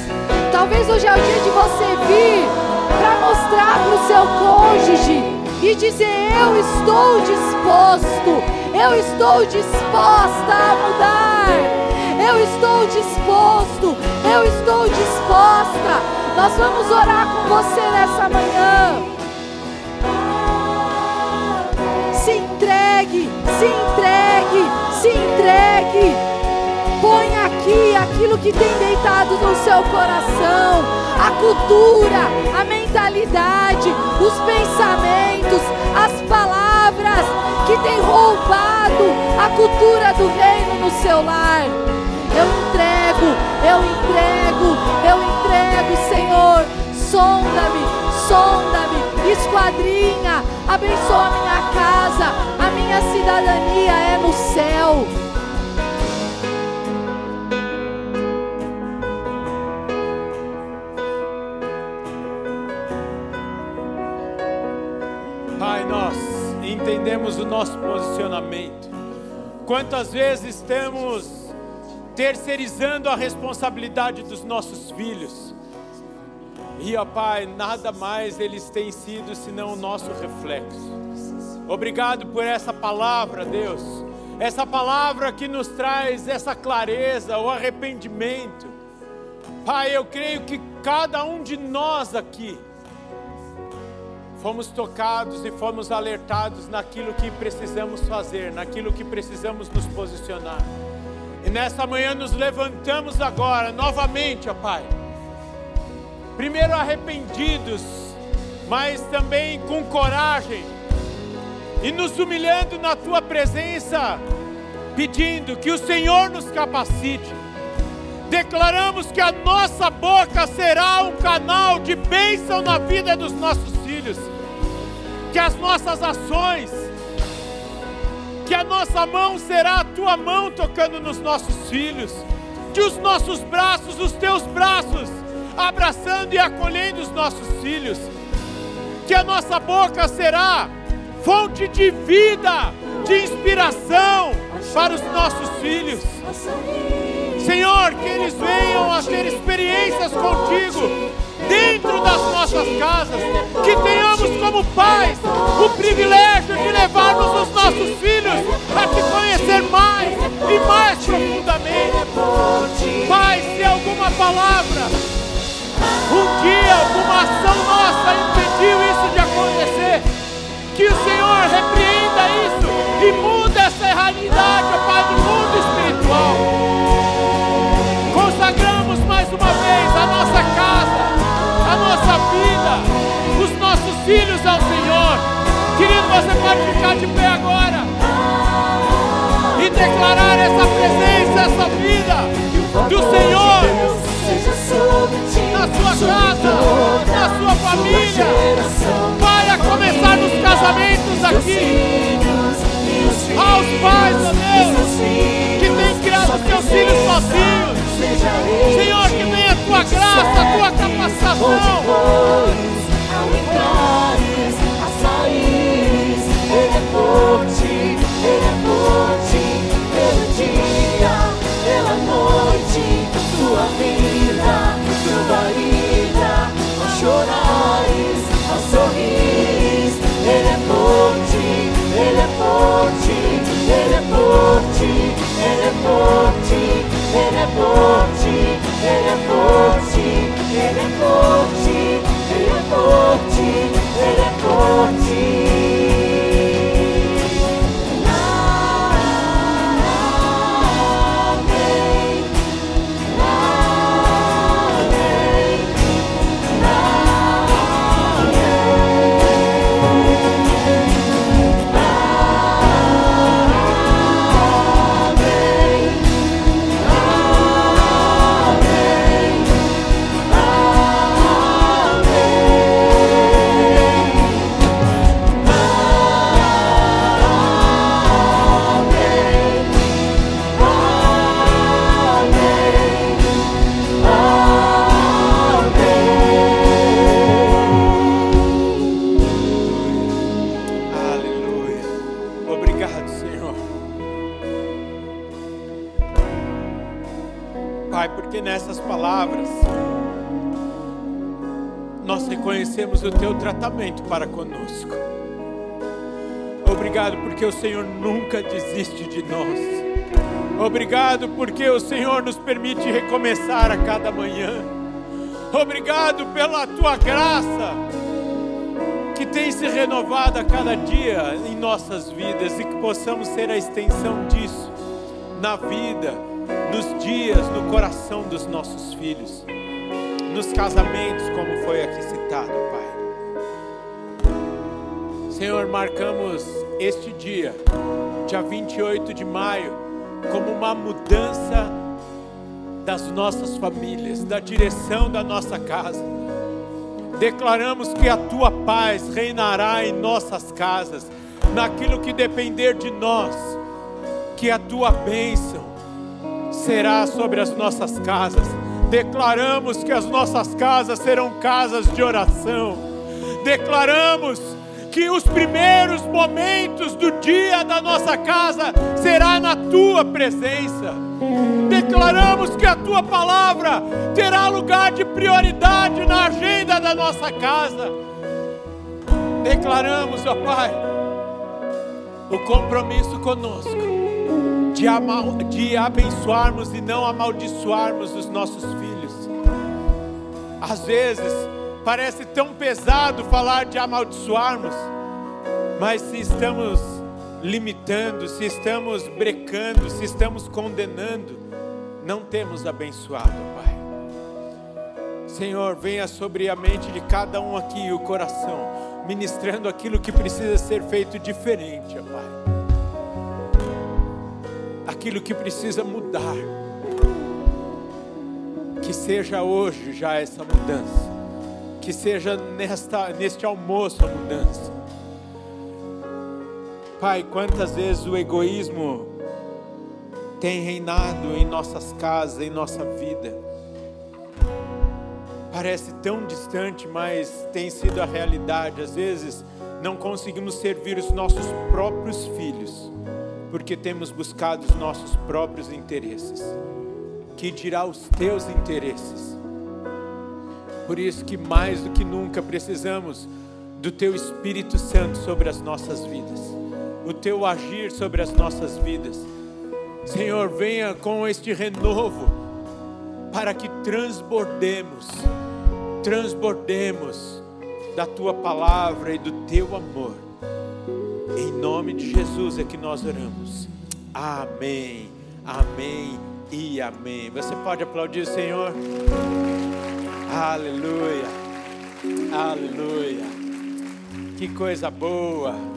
Talvez hoje é o dia de você vir para mostrar para o seu cônjuge e dizer: Eu estou disposto, eu estou disposta a mudar, eu estou disposto, eu estou disposta. Nós vamos orar com você nessa manhã. Se entregue, se entregue, se entregue. Ponha aqui aquilo que tem deitado no seu coração, a cultura, a mentalidade, os pensamentos, as palavras que tem roubado a cultura do reino no seu lar. Eu entrego, eu entrego, eu entrego, Senhor. Sonda-me, sonda-me, esquadrinha, abençoa a minha casa, a minha cidadania é no céu.
Entendemos o nosso posicionamento. Quantas vezes estamos terceirizando a responsabilidade dos nossos filhos? E, ó Pai, nada mais eles têm sido senão o nosso reflexo. Obrigado por essa palavra, Deus. Essa palavra que nos traz essa clareza, o arrependimento. Pai, eu creio que cada um de nós aqui fomos tocados e fomos alertados naquilo que precisamos fazer, naquilo que precisamos nos posicionar. E nesta manhã nos levantamos agora novamente, ó Pai primeiro arrependidos, mas também com coragem, e nos humilhando na tua presença, pedindo que o Senhor nos capacite. Declaramos que a nossa boca será um canal de bênção na vida dos nossos filhos, que as nossas ações, que a nossa mão será a tua mão tocando nos nossos filhos, que os nossos braços, os teus braços, abraçando e acolhendo os nossos filhos. Que a nossa boca será fonte de vida, de inspiração para os nossos filhos. Senhor, que eles venham a ter experiências contigo dentro das nossas casas, que tenhamos como pais o privilégio de levarmos os nossos filhos a te conhecer mais e mais profundamente. Pai, se alguma palavra um dia alguma ação nossa impediu isso de acontecer. Que o Senhor repreenda isso e muda essa realidade, ó Pai, do uma vez a nossa casa, a nossa vida, os nossos filhos ao Senhor. Querido, você pode ficar de pé agora e declarar essa presença, essa vida do Senhor na sua casa, na sua família. Vai a começar nos casamentos aqui. Aos pais, ó Deus, que têm criado seus filhos sozinhos. Senhor, que venha a tua graça, a tua capacitação. Ele é forte, Ele é forte, pelo porque o Senhor nunca desiste de nós. Obrigado porque o Senhor nos permite recomeçar a cada manhã. Obrigado pela tua graça que tem se renovado a cada dia em nossas vidas e que possamos ser a extensão disso na vida, nos dias, no coração dos nossos filhos, nos casamentos, como foi aqui citado, Pai. Senhor, marcamos este dia, dia 28 de maio, como uma mudança das nossas famílias, da direção da nossa casa. Declaramos que a tua paz reinará em nossas casas, naquilo que depender de nós, que a tua bênção será sobre as nossas casas. Declaramos que as nossas casas serão casas de oração. Declaramos que os primeiros momentos do dia da nossa casa será na tua presença. Declaramos que a tua palavra terá lugar de prioridade na agenda da nossa casa. Declaramos, ó Pai, o compromisso conosco de, de abençoarmos e não amaldiçoarmos os nossos filhos. Às vezes, parece tão pesado falar de amaldiçoarmos, mas se estamos limitando, se estamos brecando, se estamos condenando, não temos abençoado, Pai. Senhor, venha sobre a mente de cada um aqui o coração, ministrando aquilo que precisa ser feito diferente, Pai aquilo que precisa mudar. Que seja hoje já essa mudança. Que seja nesta, neste almoço a mudança. Pai, quantas vezes o egoísmo tem reinado em nossas casas, em nossa vida. Parece tão distante, mas tem sido a realidade. Às vezes não conseguimos servir os nossos próprios filhos porque temos buscado os nossos próprios interesses. Que dirá os teus interesses? Por isso que mais do que nunca precisamos do teu Espírito Santo sobre as nossas vidas, o teu agir sobre as nossas vidas. Senhor, venha com este renovo para que transbordemos, transbordemos da tua palavra e do teu amor em nome de Jesus é que nós oramos. Amém, amém e amém. Você pode aplaudir o Senhor? Aleluia, aleluia. Que coisa boa.